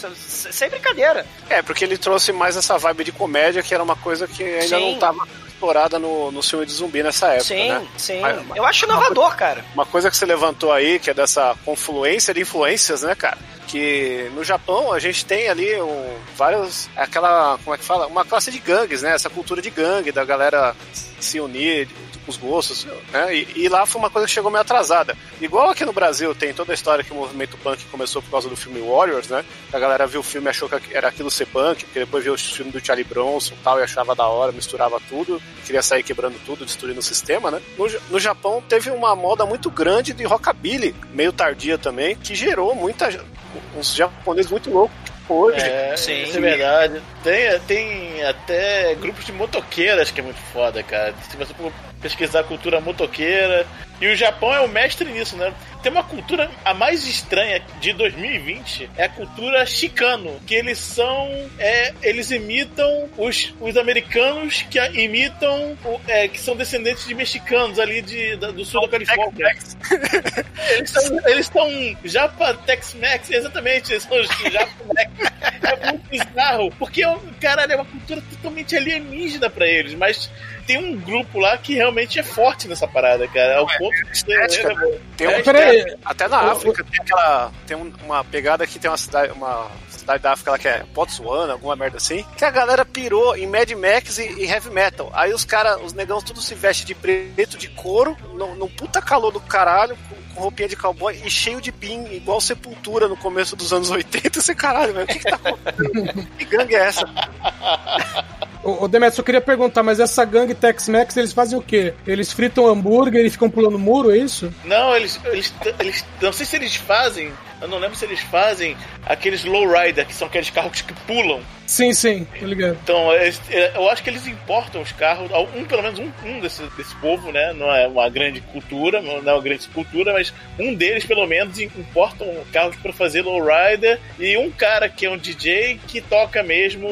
Speaker 5: sem- brincadeira.
Speaker 6: É, porque ele trouxe mais essa vibe de comédia, que era uma coisa que ainda
Speaker 5: Sim.
Speaker 6: não tava explorada no, no filme de zumbi nessa época,
Speaker 5: sim,
Speaker 6: né?
Speaker 5: sim.
Speaker 6: Mas-
Speaker 5: Eu acho inovador, cara.
Speaker 6: Uma coisa que você levantou aí, que é dessa confluência de influências, né, cara? Que no Japão a gente tem ali um, vários. Aquela. Como é que fala? Uma classe de gangues, né? Essa cultura de gangue, da galera se unir os gostos, né? E, e lá foi uma coisa que chegou meio atrasada. Igual aqui no Brasil tem toda a história que o movimento punk começou por causa do filme Warriors, né? A galera viu o filme e achou que era aquilo ser punk, porque depois viu o filme do Charlie Bronson e tal, e achava da hora, misturava tudo, queria sair quebrando tudo, destruindo o sistema, né? No, no Japão teve uma moda muito grande de rockabilly, meio tardia também, que gerou muita, uns japoneses muito loucos hoje.
Speaker 3: É,
Speaker 5: Sim.
Speaker 3: é verdade. Tem, tem até grupos de motoqueiras que é muito foda, cara. Se você pesquisar a cultura motoqueira. E o Japão é o mestre nisso, né? Tem uma cultura, a mais estranha de 2020 é a cultura chicano, que eles são, é, eles imitam os, os americanos que imitam, é, que são descendentes de mexicanos ali de, da- do sul da Califórnia. [laughs] Eles são, eles são Japa Tex-Mex, exatamente, eles são os Japa-Mex. É muito bizarro, porque, caralho, é uma cultura totalmente alienígena pra eles, mas tem um grupo lá que realmente é forte nessa parada, cara. Ao ponto de ser.
Speaker 6: estética, né? Tem um,
Speaker 3: É,
Speaker 7: peraí.
Speaker 6: até, até na África tem aquela. Tem um- uma pegada que tem uma cidade, uma cidade da África lá que é Botswana, alguma merda assim, que a galera pirou em Mad Max e, e heavy metal. Aí os caras, os negãos tudo se vestem de preto, de couro, num puta calor do caralho, com, roupinha de cowboy e cheio de pin, igual sepultura no começo dos anos 80. Esse caralho, velho, o que, que tá acontecendo? que gangue é essa?
Speaker 7: Ô, ô Demetrio, eu queria perguntar, mas essa gangue Tex-Mex, eles fazem o quê? Eles fritam hambúrguer e ficam pulando muro, é isso?
Speaker 3: Não, eles, eles, eles. Não sei se eles fazem. Eu não lembro se eles fazem aqueles lowrider, que são aqueles carros que pulam.
Speaker 7: Sim, sim, tô ligado.
Speaker 3: Então, é, eu acho que eles importam os carros, um, pelo menos um, um desse, desse povo, né? Não é uma grande cultura, não é uma grande cultura, mas um deles, pelo menos, importam carros para fazer lowrider e um cara que é um DJ que toca mesmo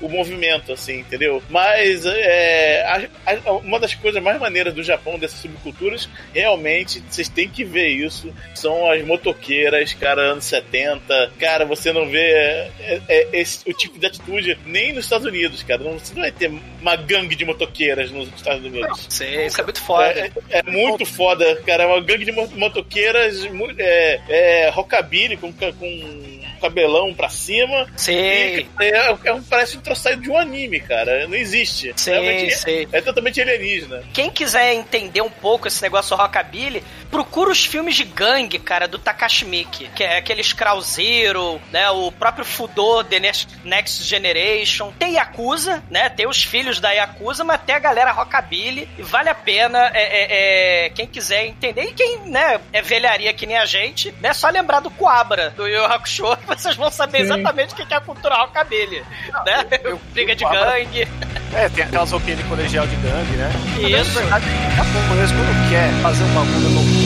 Speaker 3: o movimento, assim, entendeu? Mas é, a- a- uma das coisas mais maneiras do Japão, dessas subculturas, realmente, vocês têm que ver isso, são as motoqueiras Cara, anos 70. Cara, você não vê é, é, esse, o tipo de atitude nem nos Estados Unidos, cara. Não, você não vai ter uma gangue de motoqueiras nos Estados Unidos.
Speaker 5: Sei, isso é muito foda.
Speaker 3: É, é muito foda, cara. É uma gangue de mo- motoqueiras, é, é rockabilly com, com cabelão pra cima.
Speaker 5: Sei.
Speaker 3: E, é, é um, parece um troço saído de um anime, cara. Não existe. Realmente é-
Speaker 5: sei.
Speaker 3: É, totalmente alienígena.
Speaker 5: Quem quiser entender um pouco esse negócio rockabilly, procura os filmes de gangue, cara, do Takashi Miike, que é aqueles Crow Zero, né, o próprio Fudô The Next, Next Generation. Tem Yakuza, né, tem os filhos da Yakuza, mas tem a galera rockabilly e vale a pena é, é, é, quem quiser entender e quem, né, é velharia que nem a gente, né, só lembrar do Coabra, do Yu Hakusho, que [laughs] vocês vão saber
Speaker 7: Sim.
Speaker 5: exatamente o que é a cultura rockabilly, né, [laughs] briga de
Speaker 6: Coabra-
Speaker 5: gangue,
Speaker 6: É, tem aquelas roupinhas de colegial de gangue, né?
Speaker 5: Isso.
Speaker 6: Na verdade, japonês, quando quer fazer um bagulho no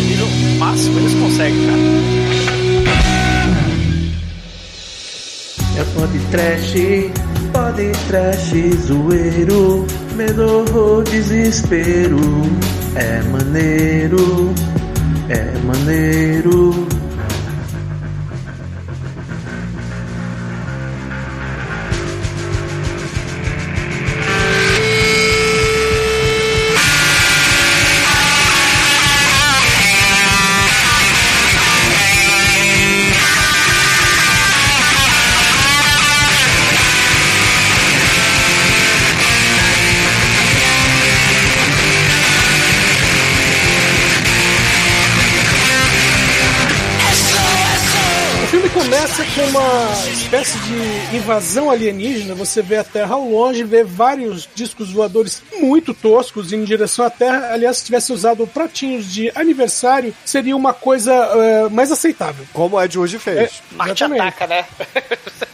Speaker 6: máximo, eles conseguem, cara.
Speaker 9: É pode trash, pode trash, zoeiro, medo ou desespero. É maneiro, é maneiro.
Speaker 7: Espécie de invasão alienígena. Você vê a Terra ao longe, vê vários discos voadores muito toscos em direção à Terra. Aliás, se tivesse usado pratinhos de aniversário, seria uma coisa eh, mais aceitável.
Speaker 4: Como a de hoje fez.
Speaker 5: Marte
Speaker 7: Exatamente.
Speaker 5: ataca, né? [laughs]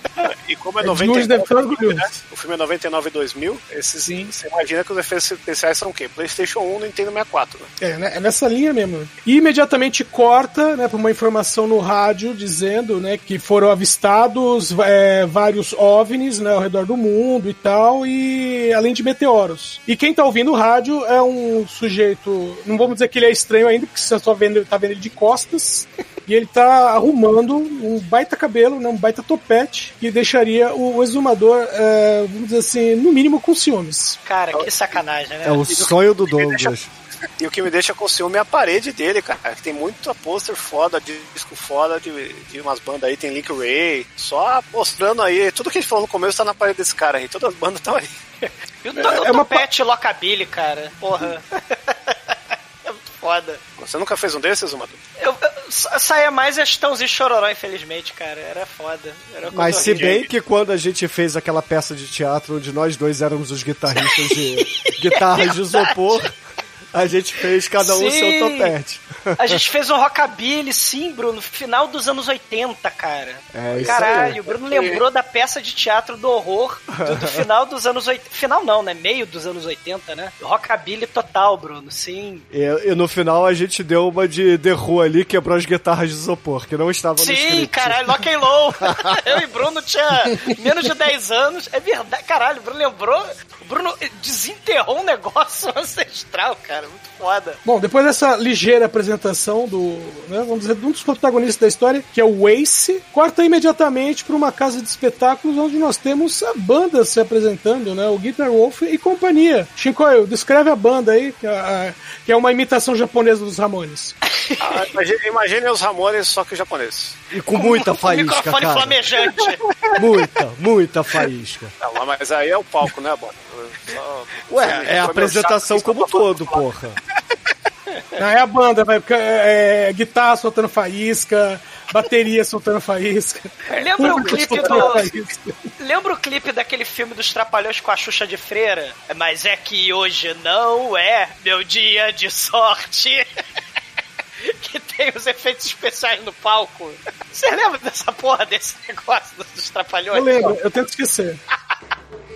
Speaker 6: E como é
Speaker 7: É de hoje
Speaker 6: 99,
Speaker 7: deve estar orgulhoso.
Speaker 6: né? o filme é 99 e 2000, esses, você imagina que os efeitos especiais são o quê? PlayStation 1 Nintendo 64, né?
Speaker 7: É, né? é nessa linha mesmo. E imediatamente corta né, para uma informação no rádio dizendo né, que foram avistados é, vários OVNIs né, ao redor do mundo e tal, e além de meteoros. E quem tá ouvindo o rádio é um sujeito, não vamos dizer que ele é estranho ainda, porque você só vendo, tá vendo ele de costas. [laughs] E ele tá arrumando um baita cabelo, né, um baita topete, que deixaria o exumador, é, vamos dizer assim, no mínimo com ciúmes.
Speaker 5: Cara, que sacanagem, né?
Speaker 4: É o sonho do Douglas. [laughs]
Speaker 6: E o que me deixa com ciúme é a parede dele, cara. Que tem muito pôster foda, disco foda de, de umas bandas aí, tem Link Ray. Só mostrando aí, tudo que a gente falou no começo tá na parede desse cara aí. Todas as bandas estão aí.
Speaker 5: E o,
Speaker 7: É
Speaker 5: o
Speaker 7: uma
Speaker 5: topete Lockabilly, cara. Porra. [laughs] é foda.
Speaker 6: Você nunca fez um desses, Zumador?
Speaker 5: Eu, eu sa- saía mais Estãozinho Chororó, infelizmente, cara. Era foda. Era uma
Speaker 4: Mas se bem que quando a gente fez aquela peça de teatro onde nós dois éramos os guitarristas de [laughs] guitarras de isopor, a gente fez cada um
Speaker 5: Sim.
Speaker 4: seu topete.
Speaker 5: A gente fez um rockabilly, sim, Bruno, no final dos anos 80, cara.
Speaker 4: É isso
Speaker 5: Caralho,
Speaker 4: aí.
Speaker 5: o Bruno lembrou da peça de teatro do horror do, do final dos anos 80. Final não, né? Meio dos anos 80, né? Rockabilly total, Bruno, sim.
Speaker 4: E, e no final a gente deu uma de The Who ali, quebrou as guitarras de isopor, que não estavam no
Speaker 5: Sim, caralho, Lock and Low. [laughs] Eu e Bruno tinha menos de 10 anos. É verdade, caralho, o Bruno lembrou. Bruno desenterrou um negócio [laughs] ancestral, cara. Muito foda.
Speaker 7: Bom, depois dessa ligeira apresentação do, né, vamos dizer, de um dos protagonistas da história, que é o Ace, corta imediatamente para uma casa de espetáculos onde nós temos a banda se apresentando, né, o Guitar Wolf e companhia. Shinkoio, descreve a banda aí, que é, a- que é uma imitação japonesa dos Ramones.
Speaker 6: Ah, imagine, imagine os Ramones, só que japonês.
Speaker 4: E com muita
Speaker 5: o
Speaker 4: faísca,
Speaker 5: microfone
Speaker 4: cara.
Speaker 5: flamejante.
Speaker 4: Muita, muita faísca.
Speaker 6: Não, mas aí é o palco, né, Bono? Só-
Speaker 4: Ué, é a apresentação como todo, porra.
Speaker 7: Não, é a banda, vai, é, é guitarra soltando faísca, bateria soltando faísca.
Speaker 5: Lembra o clipe do.
Speaker 7: faísca.
Speaker 5: Lembra o clipe daquele filme dos Trapalhões com a Xuxa de Freira? Mas é que hoje não é meu dia de sorte. [laughs] que tem os efeitos especiais no palco. Você lembra dessa porra desse [laughs] negócio dos Trapalhões?
Speaker 7: Eu lembro, eu tento esquecer.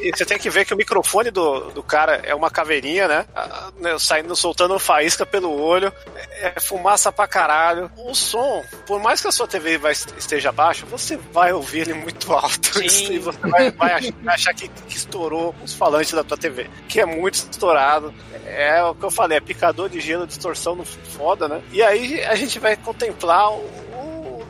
Speaker 6: E você tem que ver que o microfone do, do cara é uma caveirinha, né? Ah, né, Saindo, soltando faísca pelo olho. É, é fumaça pra caralho. O som, por mais que a sua TV vai, esteja baixa, você vai ouvir ele muito alto. [laughs]
Speaker 5: Sim.
Speaker 6: E você vai, vai ach- vai achar que, que estourou os falantes da tua TV. Que é muito estourado. É o que eu falei, é picador de gelo, distorção no foda, né? E aí a gente vai contemplar o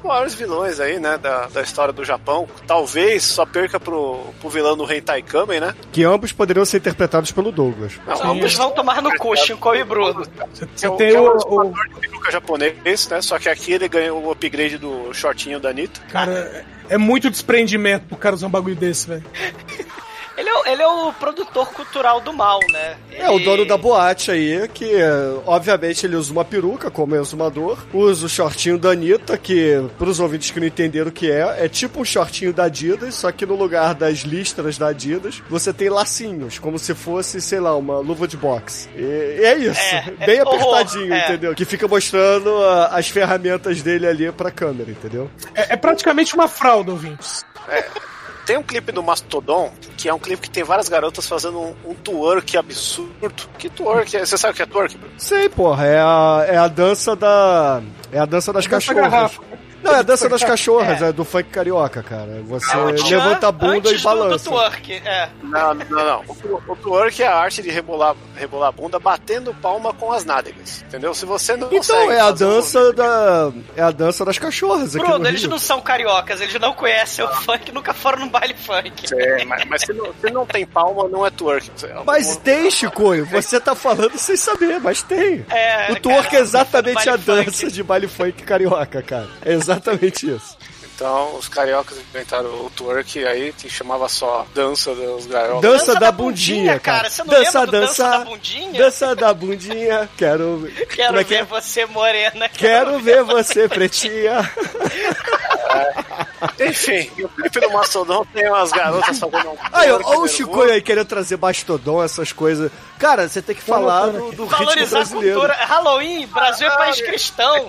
Speaker 6: maiores vilões aí, né, da, da história do Japão. Talvez só perca pro, pro vilão do Hentai Kamen, né?
Speaker 4: Que ambos poderiam ser interpretados pelo Douglas.
Speaker 6: Não,
Speaker 5: Ambos vão tomar no cu, Shinko e Bruno.
Speaker 7: Você
Speaker 6: que
Speaker 7: tem
Speaker 6: é
Speaker 7: o,
Speaker 6: o, peruca japonês, né? Só que aqui ele ganhou o upgrade do shortinho da Anitta.
Speaker 7: Cara, é muito desprendimento pro cara usar um bagulho desse, velho. [laughs]
Speaker 5: Ele é, o- ele é o produtor cultural do mal, né?
Speaker 4: É, o dono da boate aí, que é, obviamente ele usa uma peruca como exumador, usa o shortinho da Anitta, que, pros ouvintes que não entenderam o que é, é tipo um shortinho da Adidas, só que no lugar das listras da Adidas, você tem lacinhos, como se fosse, sei lá, uma luva de boxe. E, e é isso,
Speaker 5: É, é
Speaker 4: bem
Speaker 5: horror,
Speaker 4: apertadinho,
Speaker 5: é.
Speaker 4: entendeu? Que fica mostrando ah, as ferramentas dele ali pra câmera, entendeu?
Speaker 7: É, é praticamente uma fralda, ouvintes.
Speaker 6: Tem um clipe do Mastodon, que é um clipe que tem várias garotas fazendo um, um twerk absurdo. Que twerk? é? Você sabe o que é twerk?
Speaker 4: Sei, porra, é a, é a dança da. É a dança das
Speaker 7: Dança
Speaker 4: cachorras. Não, é a dança das cachorras, é, do funk carioca, cara. Você levanta a bunda
Speaker 5: antes
Speaker 4: e
Speaker 5: do-
Speaker 4: balança.
Speaker 5: Do, twerk, é.
Speaker 6: Não, não, não. O, o twerk é a arte de rebolar, rebolar a bunda batendo palma com as nádegas. Entendeu? Se você não
Speaker 4: Então,
Speaker 6: consegue
Speaker 4: é a
Speaker 6: um
Speaker 4: dança
Speaker 6: movimento-
Speaker 4: da. É a dança das cachorras aqui
Speaker 5: Bruno,
Speaker 4: no
Speaker 5: eles
Speaker 4: Rio.
Speaker 5: não são cariocas, eles não conhecem o funk, nunca foram num baile funk.
Speaker 6: É, mas, mas se, não, se não tem palma, não é twerk.
Speaker 4: Mas tem, Chicoio, você tá falando sem saber, mas tem.
Speaker 5: É,
Speaker 4: o twerk
Speaker 5: cara,
Speaker 4: é exatamente a
Speaker 5: funk.
Speaker 4: dança de baile funk carioca, cara. É exatamente isso.
Speaker 6: Então, os cariocas inventaram o twerk aí, que chamava só dança dos garotos.
Speaker 4: Dança,
Speaker 5: Dança
Speaker 4: da,
Speaker 5: da
Speaker 4: bundinha,
Speaker 5: bundinha,
Speaker 4: cara.
Speaker 5: Você não
Speaker 4: dança,
Speaker 5: lembra do
Speaker 4: dança,
Speaker 5: dança da bundinha?
Speaker 4: Dança da bundinha. Quero.
Speaker 5: Quero
Speaker 4: é que
Speaker 5: ver
Speaker 4: é?
Speaker 5: você morena.
Speaker 4: Quero ver você, pretinha. [laughs]
Speaker 6: Enfim, o clipe do Mastodon tem umas garotas fazendo um
Speaker 4: Aí, ó o. Chicoio aí querendo trazer bastodon, essas coisas. Cara, você tem que falar do, do ritmo
Speaker 5: Valorizar a cultura. Halloween, Brasil é país cristão.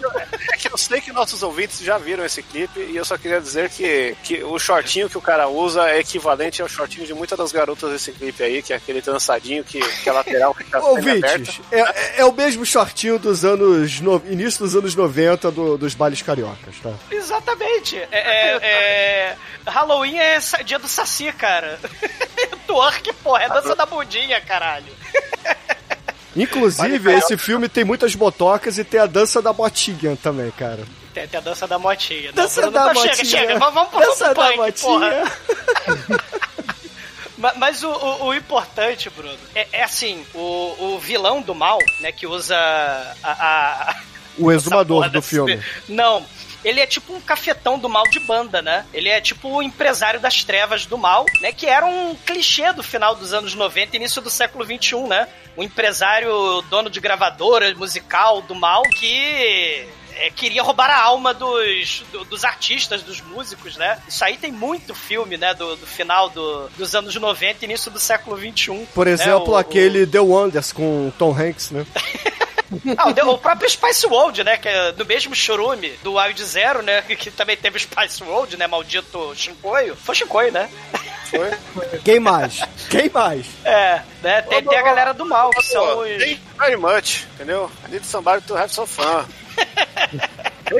Speaker 6: É que eu sei que nossos ouvintes já viram esse clipe e eu só queria dizer que, que o shortinho que o cara usa é equivalente ao shortinho de muitas das garotas desse clipe aí, que é aquele dançadinho que, que é lateral que tá
Speaker 4: Ouvintes, é, é- é o mesmo shortinho dos anos. No, início dos anos 90 do- dos bailes cariocas, tá?
Speaker 5: Exatamente. É, é- é- Halloween é dia do Saci, cara. [laughs] Twerk, porra, é dança da bundinha, caralho.
Speaker 4: Inclusive, esse filme tem muitas botocas e tem a dança da botinha também, cara.
Speaker 5: Tem, tem a dança da motinha. Não,
Speaker 4: Dança
Speaker 5: Bruno,
Speaker 4: da
Speaker 5: tá,
Speaker 4: motinha.
Speaker 5: Chega, chega, vamos, vamos pro
Speaker 4: Dança da
Speaker 5: punk, porra.
Speaker 4: motinha. [laughs]
Speaker 5: Ma- Mas o, o- o importante, Bruno, é, é assim, o, o vilão do mal, né, que usa a... a- a-
Speaker 4: O exumador do filme.
Speaker 5: Não. Ele é tipo um cafetão do mal de banda, né? Ele é tipo o empresário das trevas do mal, né? Que era um clichê do final dos anos 90 e início do século 21, né? Um empresário dono de gravadora musical do mal que é, queria roubar a alma dos, do- dos artistas, dos músicos, né? Isso aí tem muito filme, né? Do, do final do- dos anos 90 e início do século 21.
Speaker 4: Por
Speaker 5: né?
Speaker 4: exemplo,
Speaker 5: O- o-
Speaker 4: aquele The Wonders com Tom Hanks, né? [laughs]
Speaker 5: ah, o, o próprio Spice World, né? Que é do mesmo churume do Wild Zero, né? Que, [laughs] que também teve o Spice World, né? Maldito Shinkoio. Foi Shinkoio, né?
Speaker 4: Quem mais? Quem mais?
Speaker 5: É, né? Tem, tem a galera do mal, que são os.
Speaker 6: Thank you very much, entendeu? I need somebody to have some fun.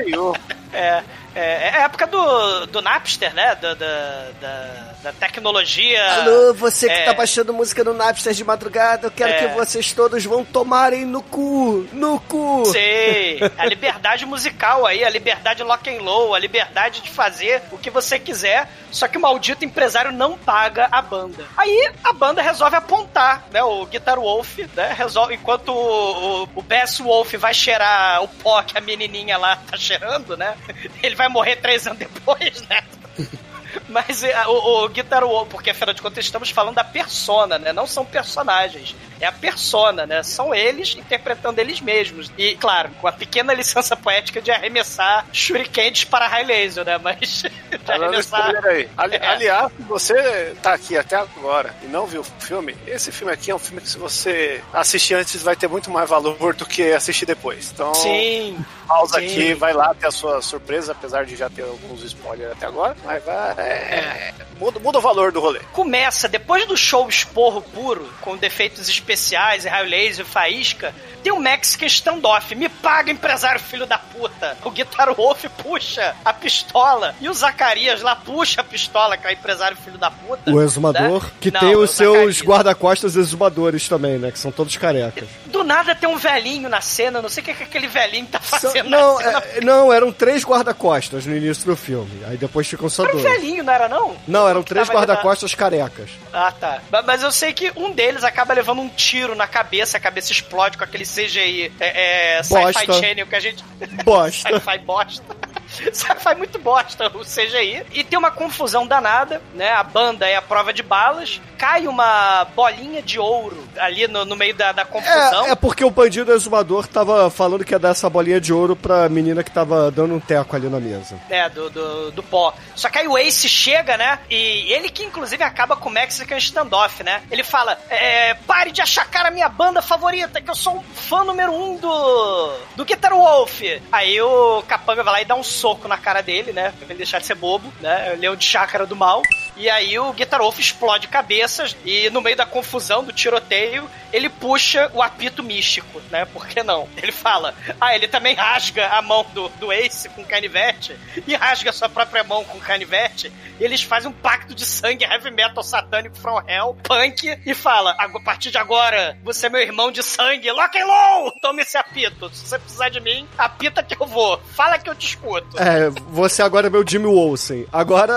Speaker 6: You.
Speaker 5: É, é, é a época do, do Napster, né? Da, da, da, da tecnologia.
Speaker 4: Alô, você que
Speaker 5: é,
Speaker 4: tá baixando música no Napster de madrugada, eu quero
Speaker 5: É.
Speaker 4: que vocês todos vão tomarem no cu, no cu.
Speaker 5: Sei, [laughs] a liberdade musical aí, a liberdade lock and low, a liberdade de fazer o que você quiser, só que o maldito empresário não paga a banda. Aí a banda resolve apontar, né, o Guitar Wolf, né, resolve, enquanto o, o, o Bass Wolf vai cheirar o pó que a menininha lá tá cheirando, né, ele vai morrer três anos depois, né. [laughs] [laughs] Mas é, o, o Guitar Wolf, porque afinal de contas estamos falando da persona, né? Não são personagens. É a persona, né? São eles interpretando eles mesmos. E, claro, com a pequena licença poética de arremessar shurikens para high laser, né? Mas [laughs] de arremessar...
Speaker 6: aí. Ali-
Speaker 5: É.
Speaker 6: Aliás, se você tá aqui até agora e não viu o filme, esse filme aqui é um filme que se você assistir antes vai ter muito mais valor do que assistir depois. Então,
Speaker 5: Sim,
Speaker 6: pausa
Speaker 5: sim.
Speaker 6: aqui, vai lá ter a sua surpresa, apesar de já ter alguns spoilers até agora, mas vai, é, Muda, muda o valor do rolê.
Speaker 5: começa, de- depois do show esporro puro, com defeitos especiais e raio laser, faísca, tem o Mexican standoff. Me paga, empresário filho da puta. O Guitar Wolf puxa a pistola e o Zacarias lá puxa a pistola, que é o empresário filho da puta.
Speaker 4: O exumador,
Speaker 5: né?
Speaker 4: que
Speaker 5: Não,
Speaker 4: tem
Speaker 5: é
Speaker 4: os seus guarda-costas exumadores também, né? Que são todos carecas.
Speaker 5: Do nada tem um velhinho na cena, não sei o que, que aquele velhinho tá
Speaker 4: São-
Speaker 5: fazendo
Speaker 4: não,
Speaker 5: na cena.
Speaker 4: é- não, eram três guarda-costas no início do filme. Aí depois ficam só
Speaker 5: Era um
Speaker 4: dois.
Speaker 5: Não era não?
Speaker 4: Não, eram três guarda-costas carecas.
Speaker 5: Ah, tá. Ma- Mas eu sei que um deles acaba levando um tiro na cabeça, a cabeça explode com aquele CGI é, é, Sci-Fi. Channel que a gente.
Speaker 4: Bosta. [laughs]
Speaker 5: Sci-Fi bosta. [laughs] Sci-Fi muito bosta o CGI. E tem uma confusão danada, né? A banda é a prova de balas, cai uma bolinha de ouro ali no, no meio da, da confusão.
Speaker 4: É, é porque o bandido exumador tava falando que ia dar essa bolinha de ouro pra menina que tava dando um teco ali na mesa.
Speaker 5: É, do, do, do pó. Só que aí o Ace chega, né? E ele que inclusive acaba com o Mexican Standoff, né? Ele fala: é, pare de achacar a minha banda favorita, que eu sou um fã número um do. do Guitar Wolf. Aí o Capanga vai lá e dá um soco na cara dele, né? Pra ele deixar de ser bobo, né? O leão de chácara do mal. E aí o Guitar Wolf explode cabeças e no meio da confusão, do tiroteio, ele puxa o apito místico, né? Por que não? Ele fala, ah, ele também rasga a mão do, do Ace com canivete e rasga sua própria mão com canivete. Eles fazem um pacto de sangue heavy metal satânico from hell, punk, e fala, a partir de agora, você é meu irmão de sangue, lock and low! Tome esse apito. Se você precisar de mim, apita que eu vou. Fala que eu te escuto.
Speaker 4: É, você agora é meu Jimmy Olsen. Agora,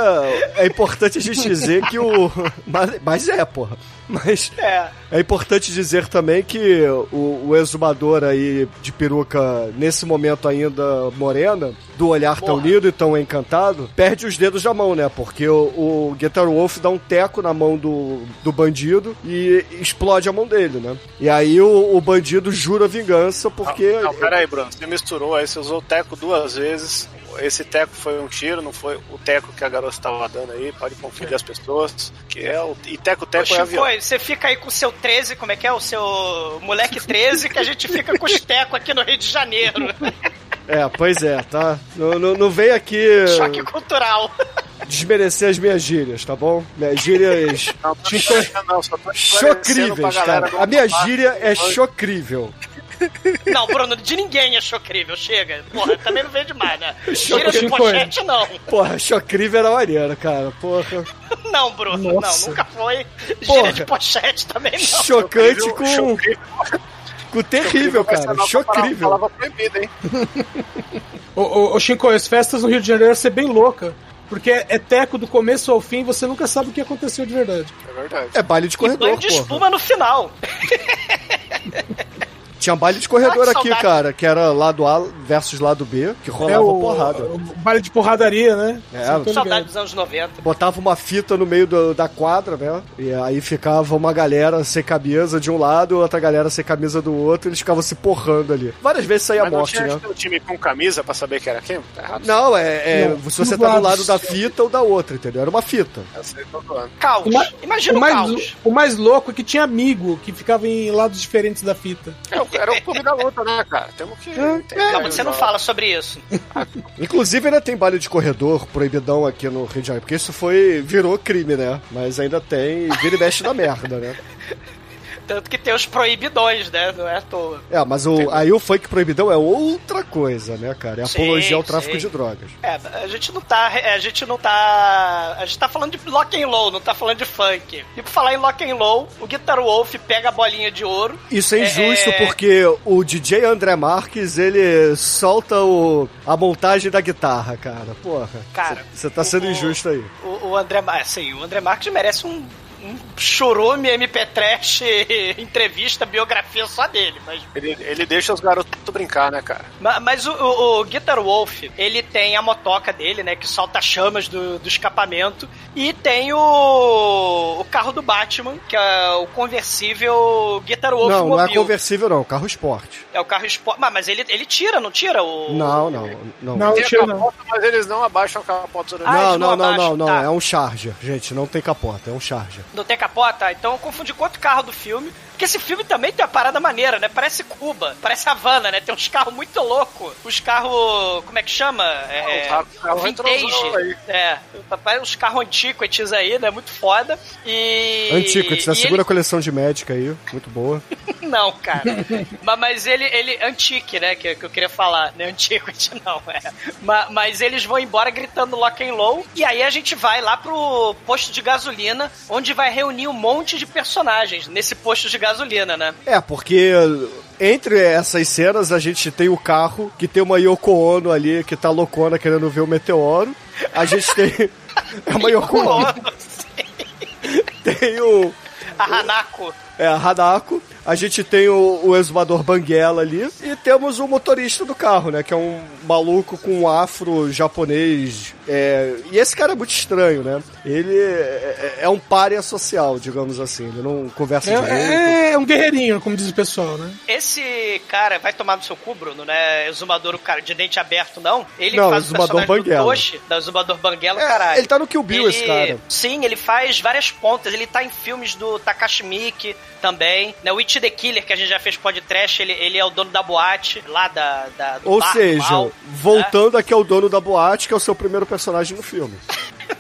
Speaker 4: é importante a gente dizer que o... [laughs] Mas, mas é, porra. Mas
Speaker 5: É.
Speaker 4: é importante dizer também que o, o exumador aí de peruca, nesse momento ainda morena, do olhar tão lindo e tão encantado, perde os dedos da mão, né? Porque o, o Guitar Wolf dá um teco na mão do, do bandido e explode a mão dele, né? E aí o, o bandido jura vingança porque...
Speaker 6: Não, pera aí, Bruno. Você misturou aí, você usou o teco duas vezes. Esse teco foi um tiro, não foi o teco que a garota estava dando aí. Pode confundir as pessoas. Que é o. E teco-teco é
Speaker 5: Oxi,
Speaker 6: avião.
Speaker 5: foi, você fica aí com o seu 13, como é que é? O seu moleque 13, que a gente fica com os tecos aqui no Rio de Janeiro. [laughs]
Speaker 4: É, pois é, tá? Não, não, não vem aqui
Speaker 5: Choque cultural.
Speaker 4: desmerecer as minhas gírias, tá bom? Minhas gírias
Speaker 6: Não, tô não, só tô
Speaker 4: chocríveis, cara.
Speaker 6: não
Speaker 4: A minha gíria é chocrível. [laughs]
Speaker 5: Não, Bruno, de ninguém achou crível, chega. Porra, também não veio demais, né? [laughs] Gira de pochete, não.
Speaker 4: Porra, chocrível era maneiro, cara. Porra. [laughs]
Speaker 5: Não, Bruno,
Speaker 7: Nossa.
Speaker 5: não, nunca foi. Gira
Speaker 4: Porra.
Speaker 5: de pochete também não.
Speaker 4: Chocante com.
Speaker 6: Chocrível.
Speaker 4: Com terrível, cara. Chocrível.
Speaker 6: Palavra proibida, hein?
Speaker 7: Ô, ô, ô Chico, as festas no Rio de Janeiro vão ser bem louca. Porque é é teco do começo ao fim, você nunca sabe o que aconteceu de verdade.
Speaker 6: É verdade.
Speaker 4: É baile de
Speaker 5: E
Speaker 4: corredor,
Speaker 5: banho de
Speaker 4: porra.
Speaker 5: espuma no final.
Speaker 4: Tinha baile de corredor
Speaker 5: Ah,
Speaker 4: aqui, cara, que era lado A versus lado B, que rolava
Speaker 7: É o,
Speaker 4: porrada.
Speaker 7: o baile de porradaria, né?
Speaker 4: É,
Speaker 5: Saudade dos anos 90.
Speaker 4: Botava uma fita no meio do- da quadra, né? E aí ficava uma galera sem camisa de um lado, outra galera sem camisa do outro, e eles ficavam se porrando ali. Várias vezes saía
Speaker 6: Mas não
Speaker 4: morte,
Speaker 6: tinha
Speaker 4: né?
Speaker 6: um time com camisa pra saber que era quem? Tá errado.
Speaker 4: Não, é, é
Speaker 7: Não,
Speaker 4: se você tá do lado da fita ou da outra, entendeu? Era uma fita.
Speaker 6: Eu sei, tô.
Speaker 5: Caos.
Speaker 7: O
Speaker 5: Imagina
Speaker 7: o
Speaker 5: o,
Speaker 7: mais,
Speaker 5: caos.
Speaker 7: o mais louco é que tinha amigo que ficava em lados diferentes da fita.
Speaker 6: É, o- Era o clube da luta, né, cara? Temos que. entender,
Speaker 5: Não, você não
Speaker 6: né?
Speaker 5: fala sobre isso.
Speaker 4: Inclusive ainda tem baile de corredor proibidão aqui no Rio de Janeiro, porque isso foi. virou crime, né? Mas ainda tem. vira e mexe da merda, né?
Speaker 5: Tanto que tem os proibidões, né? Não é à toa.
Speaker 4: É, mas o, aí o funk proibidão é outra coisa, né, cara? É
Speaker 5: Sim,
Speaker 4: apologia ao tráfico
Speaker 5: sim.
Speaker 4: de drogas.
Speaker 5: É, a gente não tá. A gente não tá. A gente tá falando de lock and low, não tá falando de funk. E por falar em lock and low, o Guitar Wolf pega a bolinha de ouro.
Speaker 4: Isso é
Speaker 5: É,
Speaker 4: injusto
Speaker 5: é-
Speaker 4: porque o DJ André Marques, ele solta o, a montagem da guitarra, cara. Porra.
Speaker 5: Cara,
Speaker 4: Você tá sendo
Speaker 5: o-
Speaker 4: injusto aí.
Speaker 5: O, o André, Ma- assim, o André Marques merece um chorume MP Trash [laughs] entrevista, biografia só dele, mas
Speaker 6: Ele, ele deixa os garotos brincar, né, cara?
Speaker 5: Ma- Mas o, o- o Guitar Wolf, ele tem a motoca dele, né? Que solta chamas do, do escapamento. E tem o, o carro do Batman, que é o conversível Guitar Wolf
Speaker 4: não, não é
Speaker 5: Mobile.
Speaker 4: conversível, não. Carro esporte.
Speaker 5: É o carro esporte. Mas, mas ele, ele tira, não tira o.
Speaker 4: Não, não, não.
Speaker 7: Não, tira não.
Speaker 6: mas eles não abaixam a capota durante
Speaker 5: Ah,
Speaker 4: não,
Speaker 5: não
Speaker 4: não, não, não, não.
Speaker 5: tá.
Speaker 4: É um Charger. Gente, não tem capota, é um Charger.
Speaker 5: Não tem capota? Então eu confundi com outro carro do filme. Porque esse filme também tem uma parada maneira, né? Parece Cuba, parece Havana, né? Tem uns carros muito loucos. Os carros. Como é que chama? É,
Speaker 6: os retrosão aí.
Speaker 5: vintage. É. Uns carros antiquates aí, né? Muito foda. E.
Speaker 4: Antiquates, da
Speaker 5: e
Speaker 4: segunda
Speaker 5: ele-
Speaker 4: coleção de médica aí, muito boa. [laughs]
Speaker 5: Não, cara. mas, mas ele, ele. Antique, né? Que, que eu queria falar. Não é Antiquity, [laughs] não. É. Ma- Mas, eles vão embora gritando lock and low. E aí a gente vai lá pro posto de gasolina, onde vai reunir um monte de personagens nesse posto de gasolina, né?
Speaker 4: É, porque entre essas cenas a gente tem o carro, que tem uma Yoko Ono ali, que tá loucona querendo ver o meteoro. A gente tem. [laughs] É uma Yoko Ono. Tem o.
Speaker 5: A Hanako.
Speaker 4: É, a Hanako. A gente tem o, o exumador Banguela ali. E temos o motorista do carro, né? Que é um maluco com um afro japonês. É, e esse cara é muito estranho, né? Ele é, é um párea social, digamos assim. Ele não conversa direito.
Speaker 7: É, é um guerreirinho, como diz o pessoal, né?
Speaker 5: Esse cara vai tomar no seu cu, Bruno, né? Exumador, o cara de dente aberto, não. Ele
Speaker 4: Não,
Speaker 5: faz
Speaker 4: Exumador
Speaker 5: o personagem
Speaker 4: Banguela.
Speaker 5: do Toshi, da Exumador Banguela,
Speaker 4: É,
Speaker 5: caralho.
Speaker 4: ele tá no Kill Bill, esse cara.
Speaker 5: Sim, ele faz várias pontas. Ele tá em filmes do Takashi Miike também. Né? O It the Killer, que a gente já fez podcast, ele, ele é o dono da boate, lá da, da
Speaker 4: Ou
Speaker 5: bar,
Speaker 4: seja,
Speaker 5: mal,
Speaker 4: voltando aqui ao dono da boate, que é o seu primeiro personagem no filme.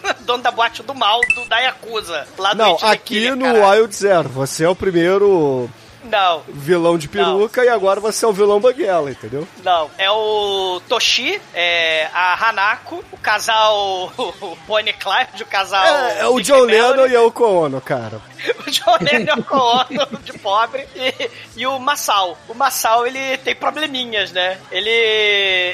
Speaker 5: né? [laughs] dono da boate do mal, do, da Yakuza. Lá do
Speaker 4: Não,
Speaker 5: It the
Speaker 4: aqui
Speaker 5: Killer,
Speaker 4: no
Speaker 5: caralho.
Speaker 4: Wild Zero, você é o primeiro
Speaker 5: Não,
Speaker 4: vilão de peruca e agora você é o vilão Banguela, entendeu?
Speaker 5: Não, é o Toshi, é a Hanako, o casal [laughs] o Bonnie Clyde, o casal...
Speaker 4: É, é o John Lennon e o Kono, cara. [laughs]
Speaker 5: O John Lennon é o Kono, [laughs] de pobre, e, e o Masao. O Masao, ele tem probleminhas, né? Ele,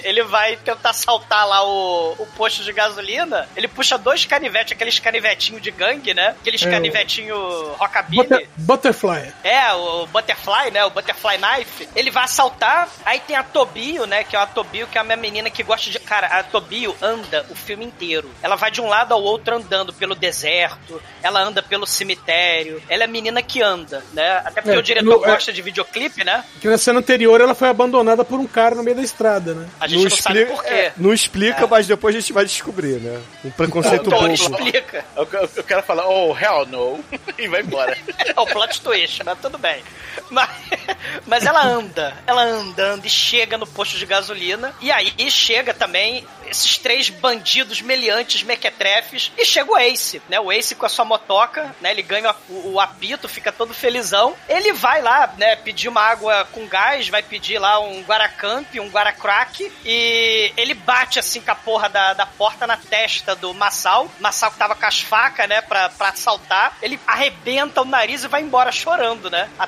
Speaker 5: ele vai tentar assaltar lá o, o posto de gasolina, ele puxa dois canivetes, aqueles canivetinhos de gangue, né? Aqueles
Speaker 7: É, o-
Speaker 5: canivetinho rockabilly.
Speaker 7: Butter- Butterfly.
Speaker 5: É, o Butterfly, né? O Butterfly Knife. Ele vai assaltar. Aí tem a Tobio, né? Que é a Tobio, que é uma menina que gosta de. Cara, a Tobio anda o filme inteiro. Ela vai de um lado ao outro andando pelo deserto. Ela anda pelo cemitério. Ela é a menina que anda, né? Até porque
Speaker 7: É,
Speaker 5: o diretor
Speaker 7: no- é-
Speaker 5: gosta de videoclipe, né?
Speaker 7: Que na cena anterior ela foi abandonada por um cara no meio da estrada, né?
Speaker 5: A gente não, sabe
Speaker 4: explica-
Speaker 5: por quê.
Speaker 4: é, não explica, mas depois a gente vai descobrir, né? Um preconceito
Speaker 5: Então,
Speaker 4: bobo.
Speaker 5: ele explica.
Speaker 3: Eu, eu, eu quero falar, oh, hell no, [laughs] e vai embora. [laughs]
Speaker 5: É o plot twist, mas tudo bem. [laughs] Mas, mas ela anda, ela anda, anda e chega no posto de gasolina. E aí chega também esses três bandidos meliantes, mequetrefes. E chega o Ace, né? O Ace com a sua motoca, né? Ele ganha o, o apito, fica todo felizão. Ele vai lá, né? Pedir uma água com gás, vai pedir lá um Guaracamp, um Guaracrack. E ele bate assim com a porra da, da porta na testa do Massal. Massal que tava com as facas, né? Pra, pra assaltar. Ele arrebenta o nariz e vai embora chorando, né? A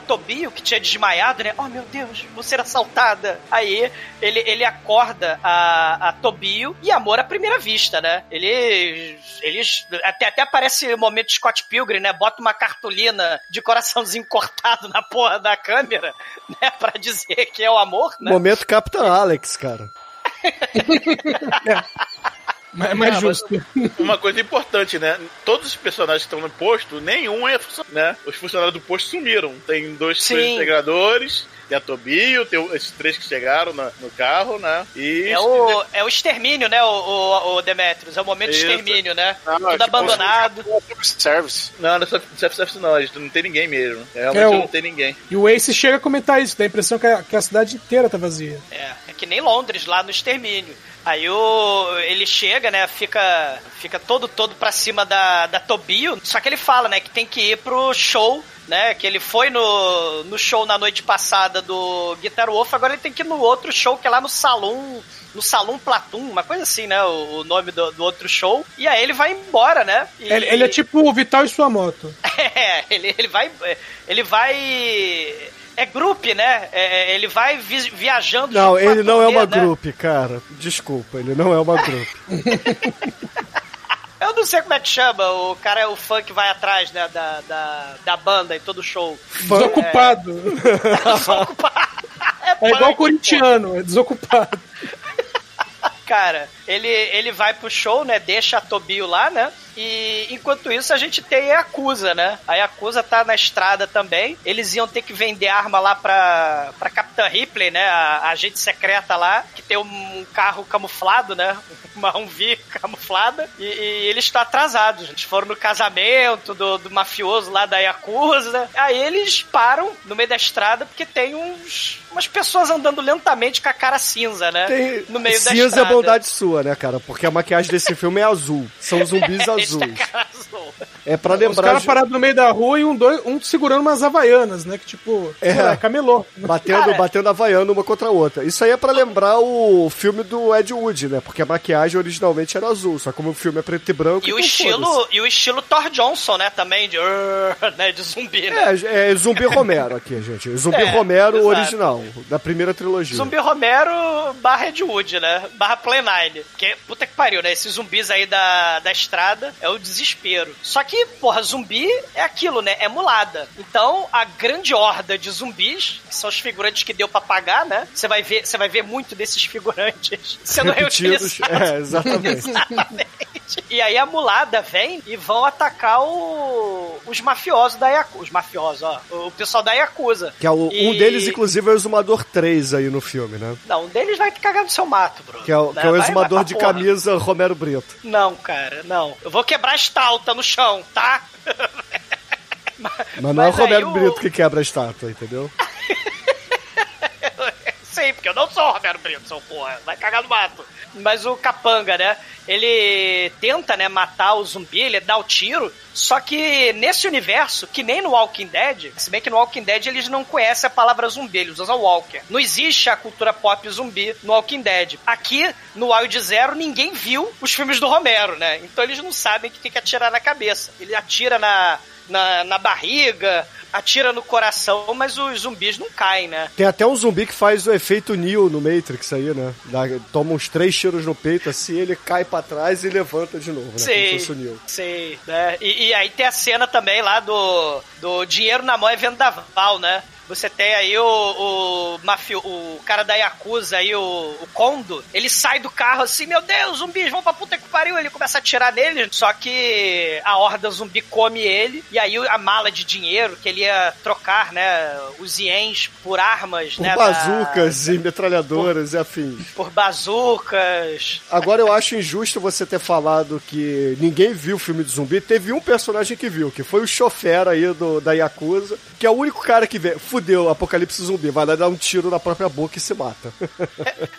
Speaker 5: Que tinha desmaiado, né? Oh meu Deus, vou ser assaltada. Aí ele, ele acorda a, a Tobio e amor à primeira vista, né? Eles. Eles. Até, até aparece o momento de Scott Pilgrim, né? Bota uma cartolina de coraçãozinho cortado na porra da câmera, né? Pra dizer que é o amor, né?
Speaker 4: Momento Capitão Alex, cara. [laughs]
Speaker 7: Mas é mais
Speaker 3: Ah, mas-
Speaker 7: justo.
Speaker 3: Uma coisa importante, né? Todos os personagens que estão no posto, nenhum é funcionário, né? Os funcionários do posto sumiram. Tem dois
Speaker 5: Sim.
Speaker 3: três integradores, tem a Tobio, tem o- esses três que chegaram na- no carro, né? E
Speaker 5: É o, é o extermínio, né, o, o, o Demetrius? É o momento de
Speaker 3: Isso.
Speaker 5: extermínio, né?
Speaker 6: Não,
Speaker 5: Tudo
Speaker 6: tipo,
Speaker 5: abandonado.
Speaker 6: Service.
Speaker 3: Não, não é self-service não, gente, não tem ninguém mesmo. Realmente
Speaker 7: É o-
Speaker 3: não tem ninguém.
Speaker 7: E o Ace chega a comentar isso, dá a impressão que a, que a cidade inteira tá vazia.
Speaker 5: É, é que nem Londres, lá no extermínio. Aí o, ele chega, né, fica, fica todo, todo pra cima da, da Tobio, só que ele fala, né, que tem que ir pro show, né, que ele foi no, no show na noite passada do Guitar Wolf, agora ele tem que ir no outro show, que é lá no Salão, no Salão Platum, uma coisa assim, né, o, o nome do, do outro show, e aí ele vai embora, né. E-
Speaker 7: Ele, ele é tipo o Vital e sua moto. [laughs]
Speaker 5: É, ele, ele vai. Ele vai. É grupo, né? É, ele vai vi- viajando.
Speaker 4: Não, ele não é
Speaker 5: turnê,
Speaker 4: uma
Speaker 5: né?
Speaker 4: grupo, cara. Desculpa, ele não é uma grupo. [laughs]
Speaker 5: Eu não sei como é que chama. O cara é o fã que vai atrás, né? Da, da, da banda em todo show. [laughs]
Speaker 7: Desocupado.
Speaker 5: É,
Speaker 7: É igual
Speaker 5: punk,
Speaker 7: corintiano, é desocupado. [laughs]
Speaker 5: Cara, ele, ele vai pro show, né? Deixa a Tobio lá, né? E enquanto isso a gente tem a Yakuza, né? A Yakuza tá na estrada também. Eles iam ter que vender arma lá pra, pra, cap- Capitã Ripley, né? A, a agente secreta lá, que tem um carro camuflado, né? [laughs] Uma Humvee camuflada. E, e eles estão atrasados. Eles foram no casamento do, do mafioso lá da Yakuza. Aí eles param no meio da estrada porque tem uns umas pessoas andando lentamente com a cara cinza, né?
Speaker 4: Tem...
Speaker 5: no meio da
Speaker 4: Cinza é bondade sua, né, cara? Porque a maquiagem desse filme é azul. São zumbis [laughs] azuis.
Speaker 5: Azul.
Speaker 4: É pra
Speaker 7: Os
Speaker 4: lembrar.
Speaker 7: caras parados no meio da rua e um, dois, um segurando umas havaianas, né? Que tipo,
Speaker 4: É.
Speaker 7: lá, camelô.
Speaker 4: Batendo,
Speaker 5: Cara.
Speaker 4: batendo havaiana uma contra a outra. Isso aí é pra lembrar o filme do Ed Wood, né? Porque a maquiagem originalmente era azul, só como o filme é preto e branco.
Speaker 5: E o
Speaker 4: então
Speaker 5: estilo, e o estilo Thor Johnson, né, também de, [laughs] né, de zumbi, né?
Speaker 4: É, é Zumbi Romero aqui, gente. Zumbi
Speaker 5: É,
Speaker 4: Romero
Speaker 5: exato.
Speaker 4: original, da primeira trilogia.
Speaker 5: Zumbi Romero barra Ed Wood, né? Barra Play Nine. Que, puta que pariu, né? Esses zumbis aí da, da estrada é o desespero. Só que, porra, zumbi é aquilo, né? É mulada. Então, a grande horda de zumbis, que são os figurantes que deu pra pagar, né? Você vai ver, você vai ver muito desses figurantes [laughs] sendo
Speaker 4: Repetidos.
Speaker 5: reutilizados.
Speaker 4: É, exatamente. [laughs]
Speaker 5: Exatamente. E aí a mulada vem e vão atacar o- os mafiosos da Yakuza. Os mafiosos, ó. O pessoal da Yakuza.
Speaker 4: Que é o-
Speaker 5: E-
Speaker 4: Um deles, inclusive, é o Exumador 3 aí no filme, né?
Speaker 5: Não, um deles vai te cagar no seu mato, Bruno.
Speaker 4: Que é o,
Speaker 5: Né?
Speaker 4: que é o exumador de
Speaker 5: porra.
Speaker 4: camisa Romero Brito.
Speaker 5: Não, cara, não. Eu vou quebrar a estalta no chão, tá?
Speaker 4: Mas não é o
Speaker 5: Mas
Speaker 4: Romero
Speaker 5: o-
Speaker 4: Brito que quebra a estátua, entendeu? [laughs]
Speaker 5: Sei, porque eu não sou o Romero Brito, seu porra. Vai cagar no mato. Mas o Capanga, né? Ele tenta, né, matar o zumbi, ele dá o tiro. Só que nesse universo, que nem no Walking Dead, se bem que no Walking Dead eles não conhecem a palavra zumbi, eles usam Walker. Não existe a cultura pop zumbi no Walking Dead. Aqui, no Wild Zero, ninguém viu os filmes do Romero, né? Então eles não sabem que tem que atirar na cabeça. Ele atira na, na, na barriga, atira no coração, mas os zumbis não caem, né?
Speaker 4: Tem até um zumbi que faz o efeito Neo no Matrix aí, né? Dá- toma uns três tiros no peito, assim, ele cai pra trás e levanta de novo, né? Como
Speaker 5: Sei,
Speaker 4: se fosse o Neo.
Speaker 5: sei, né? E, e aí tem a cena também lá do, do dinheiro na mão é vendaval, né? Você tem aí o, o mafio, o cara da Yakuza aí, o, o Kondo, ele sai do carro assim, meu Deus, zumbis, vão pra puta que pariu, ele começa a atirar nele, só que a horda zumbi come ele, e aí a mala de dinheiro que ele ia trocar, né, os ienes por armas,
Speaker 4: Por
Speaker 5: né,
Speaker 4: bazucas e metralhadoras e afins.
Speaker 5: da- [laughs] por bazucas,
Speaker 4: Agora eu acho injusto você ter falado que ninguém viu o filme de zumbi. Teve um personagem que viu, que foi o chofer aí do, da Yakuza, que é o único cara que vê. Fudeu, apocalipse zumbi. Vai lá dar um tiro na própria boca e se mata.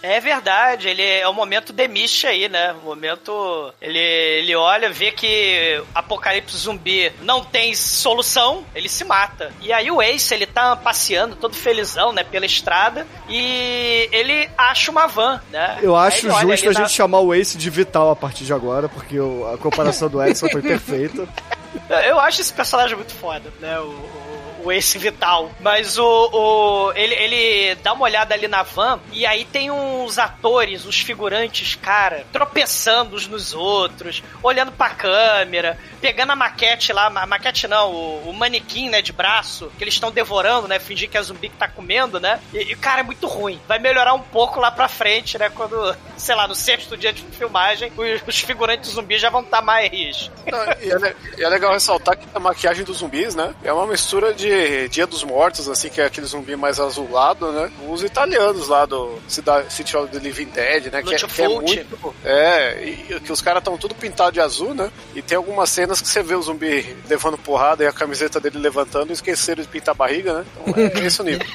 Speaker 5: É verdade, ele é o momento demiche aí, né? O momento. Ele, ele olha, vê que Apocalipse zumbi não tem solução, ele se mata. E aí o Ace, ele tá passeando todo felizão, né, pela estrada, e ele acha uma van, né?
Speaker 4: Eu acho justo a
Speaker 5: ali na-
Speaker 4: gente chamar o Ace de Vital a partir de agora, porque a comparação do Edson foi [laughs] perfeita.
Speaker 5: Eu acho esse personagem muito foda, né? O, o, Ace Vital. Mas o, o ele, ele dá uma olhada ali na van e aí tem uns atores, uns figurantes, cara, tropeçando uns nos outros, olhando pra câmera, pegando a maquete lá, a maquete não, o, o manequim, né, de braço, que eles estão devorando, né? Fingir que é zumbi que tá comendo, né? E, e, cara, é muito ruim. Vai melhorar um pouco lá pra frente, né? Quando, [laughs] sei lá, no sexto dia de filmagem, os, os figurantes zumbis já vão estar mais
Speaker 6: Não, e, é, e é legal ressaltar que a maquiagem dos zumbis, né? É uma mistura de Dia dos Mortos, assim, que é aquele zumbi mais azulado, né? Os italianos lá do City of the Living Dead, né? Que é, que é muito. É, e, que os caras estão tudo pintado de azul, né? E tem algumas cenas que você vê o zumbi levando porrada e a camiseta dele levantando e esqueceram de pintar a barriga, né? Então é [laughs] esse o nível.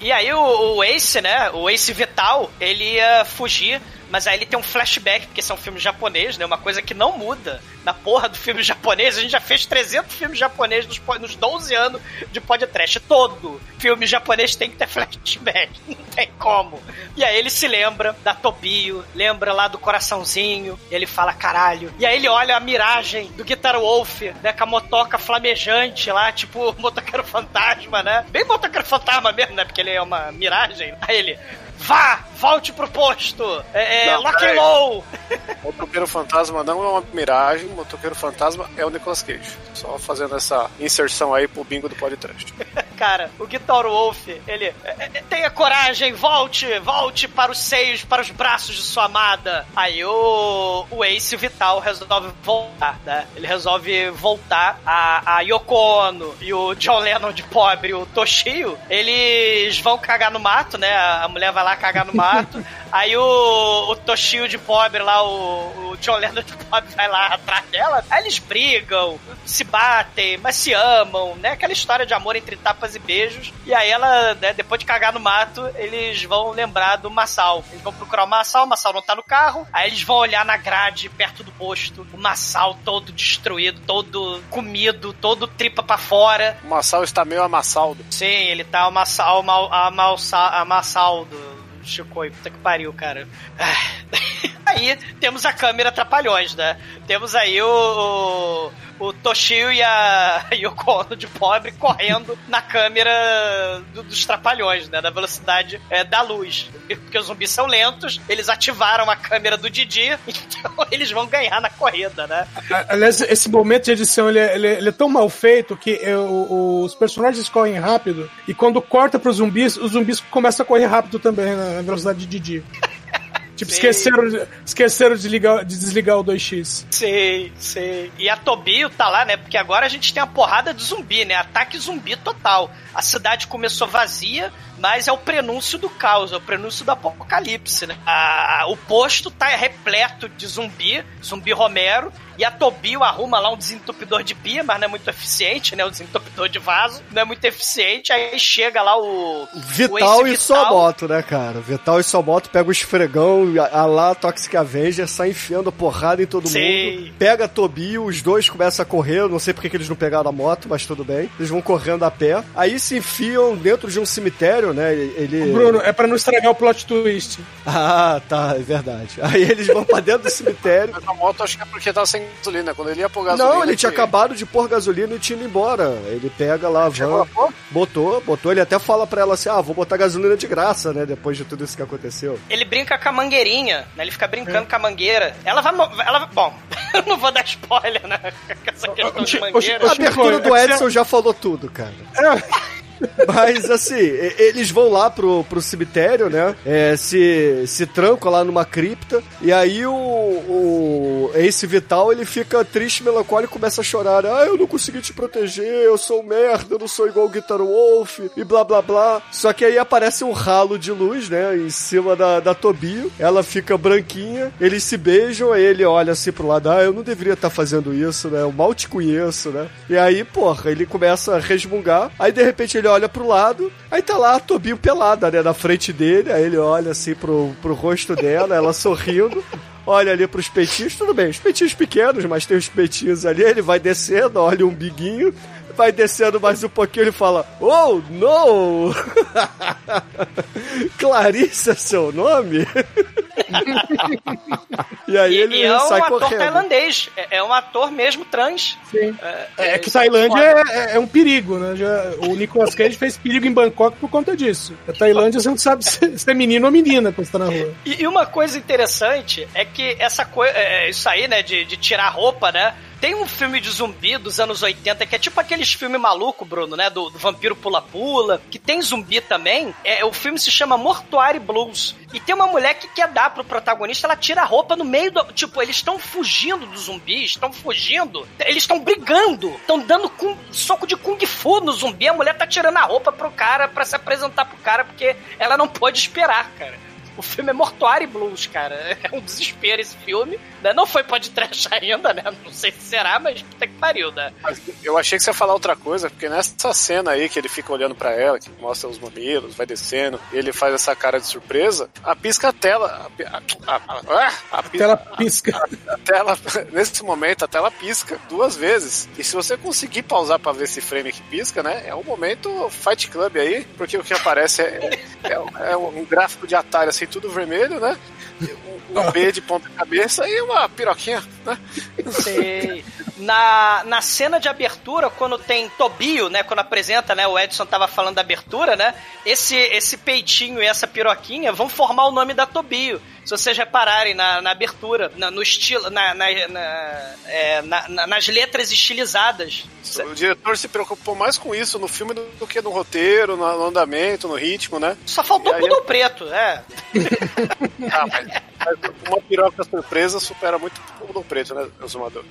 Speaker 5: E aí o, o Ace, né? O Ace Vital, ele ia fugir, mas aí ele tem um flashback, porque são filmes japoneses, né? Uma coisa que não muda na porra do filme [laughs] japonês. A gente já fez 300 filmes japoneses nos, nos 12 anos de podcast. Todo filme japonês tem que ter flashback. [laughs] Não tem como. E aí ele se lembra da Tobio, lembra lá do coraçãozinho, e ele fala caralho. E aí ele olha a miragem do Guitar Wolf, né? Com a motoca flamejante lá, tipo motoqueiro fantasma, né? Bem motoqueiro fantasma mesmo, né? Porque ele é uma miragem. Aí ele. Vá! Volte pro posto! É, é
Speaker 6: Não,
Speaker 5: lock and low! [laughs]
Speaker 6: Motoqueiro Fantasma não é uma miragem, Motoqueiro Fantasma é o Nicolas Cage. Só fazendo essa inserção aí pro bingo do podcast. [laughs]
Speaker 5: cara, o Guitar Wolf, ele é, é, tenha coragem, volte, volte para os seios, para os braços de sua amada. Aí o, o Ace Vital resolve voltar, né? Ele resolve voltar. A, a Yoko Ono e o John Lennon de pobre, o Toshio, eles vão cagar no mato, né? A mulher vai lá cagar no mato. Aí o, o Toshio de pobre lá, o, o John Lennon de pobre vai lá atrás dela. Aí eles brigam, se batem, mas se amam, né? Aquela história de amor entre tapas e beijos. E aí ela, né, depois de cagar no mato, eles vão lembrar do Massal. Eles vão procurar o Massal, o Massal não tá no carro. Aí eles vão olhar na grade, perto do posto, o Massal todo destruído, todo comido, todo tripa pra fora.
Speaker 6: O Massal está meio amassaldo.
Speaker 5: Sim, ele tá amassal, amalsa- amassaldo. Chicoio, puta que pariu, cara. Ah. [laughs] Aí temos a câmera Trapalhões, né? Temos aí o, o, o Toshio e a [laughs] Yoko Ono de pobre correndo na câmera do- dos Trapalhões, né? Da velocidade é, da luz. Porque os zumbis são lentos, eles ativaram a câmera do Didi, [laughs] então eles vão ganhar na corrida, né?
Speaker 7: Aliás, esse momento de edição ele é, ele é- ele é tão mal feito que é, o- os personagens correm rápido e quando corta pros zumbis, os zumbis começam a correr rápido também na velocidade de Didi. Tipo,
Speaker 5: Sei.
Speaker 7: esqueceram, de- esqueceram de, ligar, de desligar o 2x.
Speaker 5: Sei, sei. E a Tobio tá lá, né? Porque agora a gente tem uma porrada de zumbi, né? Ataque zumbi total. A cidade começou vazia, mas é o prenúncio do caos, é o prenúncio do apocalipse, né? A- o posto tá repleto de zumbi, zumbi Romero, e a Tobio arruma lá um desentupidor de pia, mas não é muito eficiente, né? O desentupidor de vaso não é muito eficiente. Aí chega lá o. o
Speaker 4: Vital
Speaker 5: Ace
Speaker 4: e sua moto, né, cara? Vital e sua moto pega o esfregão, a, a lá Toxic Avenger, sai enfiando porrada em todo
Speaker 5: Sim.
Speaker 4: mundo. Pega a Tobio, os dois começam a correr. eu Não sei porque que eles não pegaram a moto, mas tudo bem. Eles vão correndo a pé. Aí se enfiam dentro de um cemitério, né? Ele.
Speaker 7: Bruno, é pra não estragar o plot twist.
Speaker 4: Ah, tá, é verdade. Aí eles vão pra dentro do cemitério.
Speaker 6: Mas a moto acho que é porque tá sem gasolina. Quando ele ia pôr gasolina.
Speaker 4: Não, ele tinha
Speaker 6: que-
Speaker 4: acabado de pôr gasolina e tinha ido embora. Ele pega lá a van, botou, botou. Ele até fala pra ela assim: ah, vou botar gasolina de graça, né? Depois de tudo isso que aconteceu.
Speaker 5: Ele brinca com a mangueirinha, né? Ele fica brincando com a mangueira. Ela vai. Ela, bom, [laughs] eu não vou dar spoiler, né? [laughs] Com essa questão de mangueira.
Speaker 4: A abertura
Speaker 7: é
Speaker 4: do
Speaker 7: que
Speaker 4: Edson já falou tudo, cara. Mas assim, eles vão lá pro, pro cemitério, né? É, se, se trancam lá numa cripta. E aí o, o Ace Vital ele fica triste, melancólico e começa a chorar. Ah, eu não consegui te proteger, eu sou um merda, eu não sou igual o Guitar Wolf, e blá blá blá. Só que aí aparece um ralo de luz, né? Em cima da, da Tobio. Ela fica branquinha, eles se beijam, aí ele olha assim pro lado, ah, eu não deveria estar fazendo isso, né? Eu mal te conheço, né? E aí, porra, ele começa a resmungar. Aí de repente ele olha pro lado, aí tá lá a Tobio pelada, né? Na frente dele, aí ele olha assim pro, pro rosto dela, ela sorrindo. Olha ali pros peitinhos, tudo bem, os peitinhos pequenos, mas tem os peitinhos ali, ele vai descendo, olha o umbiguinho, vai descendo mais um pouquinho, ele fala, oh, no! [laughs] Clarice é seu nome? E aí
Speaker 5: E,
Speaker 4: ele
Speaker 5: e é um
Speaker 4: sai
Speaker 5: ator
Speaker 4: correndo.
Speaker 5: tailandês. É, é um ator mesmo trans.
Speaker 7: Sim.
Speaker 5: É,
Speaker 7: É, que
Speaker 5: é
Speaker 7: Tailândia
Speaker 5: foda.
Speaker 7: é, é- é um perigo, né? Já, o Nicolas Cage fez perigo em Bangkok por conta disso. A Tailândia você não sabe se, se é menino ou menina quando você tá na rua.
Speaker 5: E, e uma coisa interessante é que essa coisa, isso aí, né, de, de tirar a roupa, né? Tem um filme de zumbi dos anos 80 que é tipo aqueles filmes maluco, Bruno, né? Do, do vampiro pula-pula, que tem zumbi também. É, o filme se chama Mortuário Blues. E tem uma mulher que quer dar pro protagonista, ela tira a roupa no meio do. Tipo, eles estão fugindo dos zumbis, estão fugindo. Eles estão brigando, estão dando kung- soco de Kung Fu no zumbi. A mulher tá tirando a roupa pro cara pra se apresentar pro cara, porque ela não pode esperar, cara. O filme é Mortuário Blues, cara. É um desespero esse filme. Né? Não foi podcast [laughs] ainda, né? Não sei se será, mas puta que pariu, né?
Speaker 6: Eu achei que você ia falar outra coisa, porque nessa cena aí que ele fica olhando pra ela, que mostra os mamilos, vai descendo, e ele faz essa cara de surpresa, a pisca a tela. A, a, a, a, a,
Speaker 7: Tela pisca.
Speaker 6: a tela, [laughs] nesse momento, a tela pisca duas vezes. E se você conseguir pausar pra ver esse frame que pisca, né? É um momento Fight Club aí, porque o que aparece é, é, é um gráfico de Atari, assim, tudo vermelho, né? Um, um B de ponta cabeça e uma piroquinha, né?
Speaker 5: Sei. na, na cena de abertura, quando tem Tobio, né? Quando apresenta, né? O Edson tava falando da abertura, né? Esse, esse peitinho e essa piroquinha vão formar o nome da Tobio. Se vocês repararem na, na abertura, na- no estilo, na, na- é, na- na- nas letras estilizadas.
Speaker 6: O diretor se preocupou mais com isso no filme do que no roteiro, no andamento, no ritmo, né?
Speaker 5: Só faltou
Speaker 6: E aí-
Speaker 5: Pudor Preto, é. [laughs]
Speaker 6: Ah, mas, mas uma piroca surpresa supera muito o preto, né, Exumador?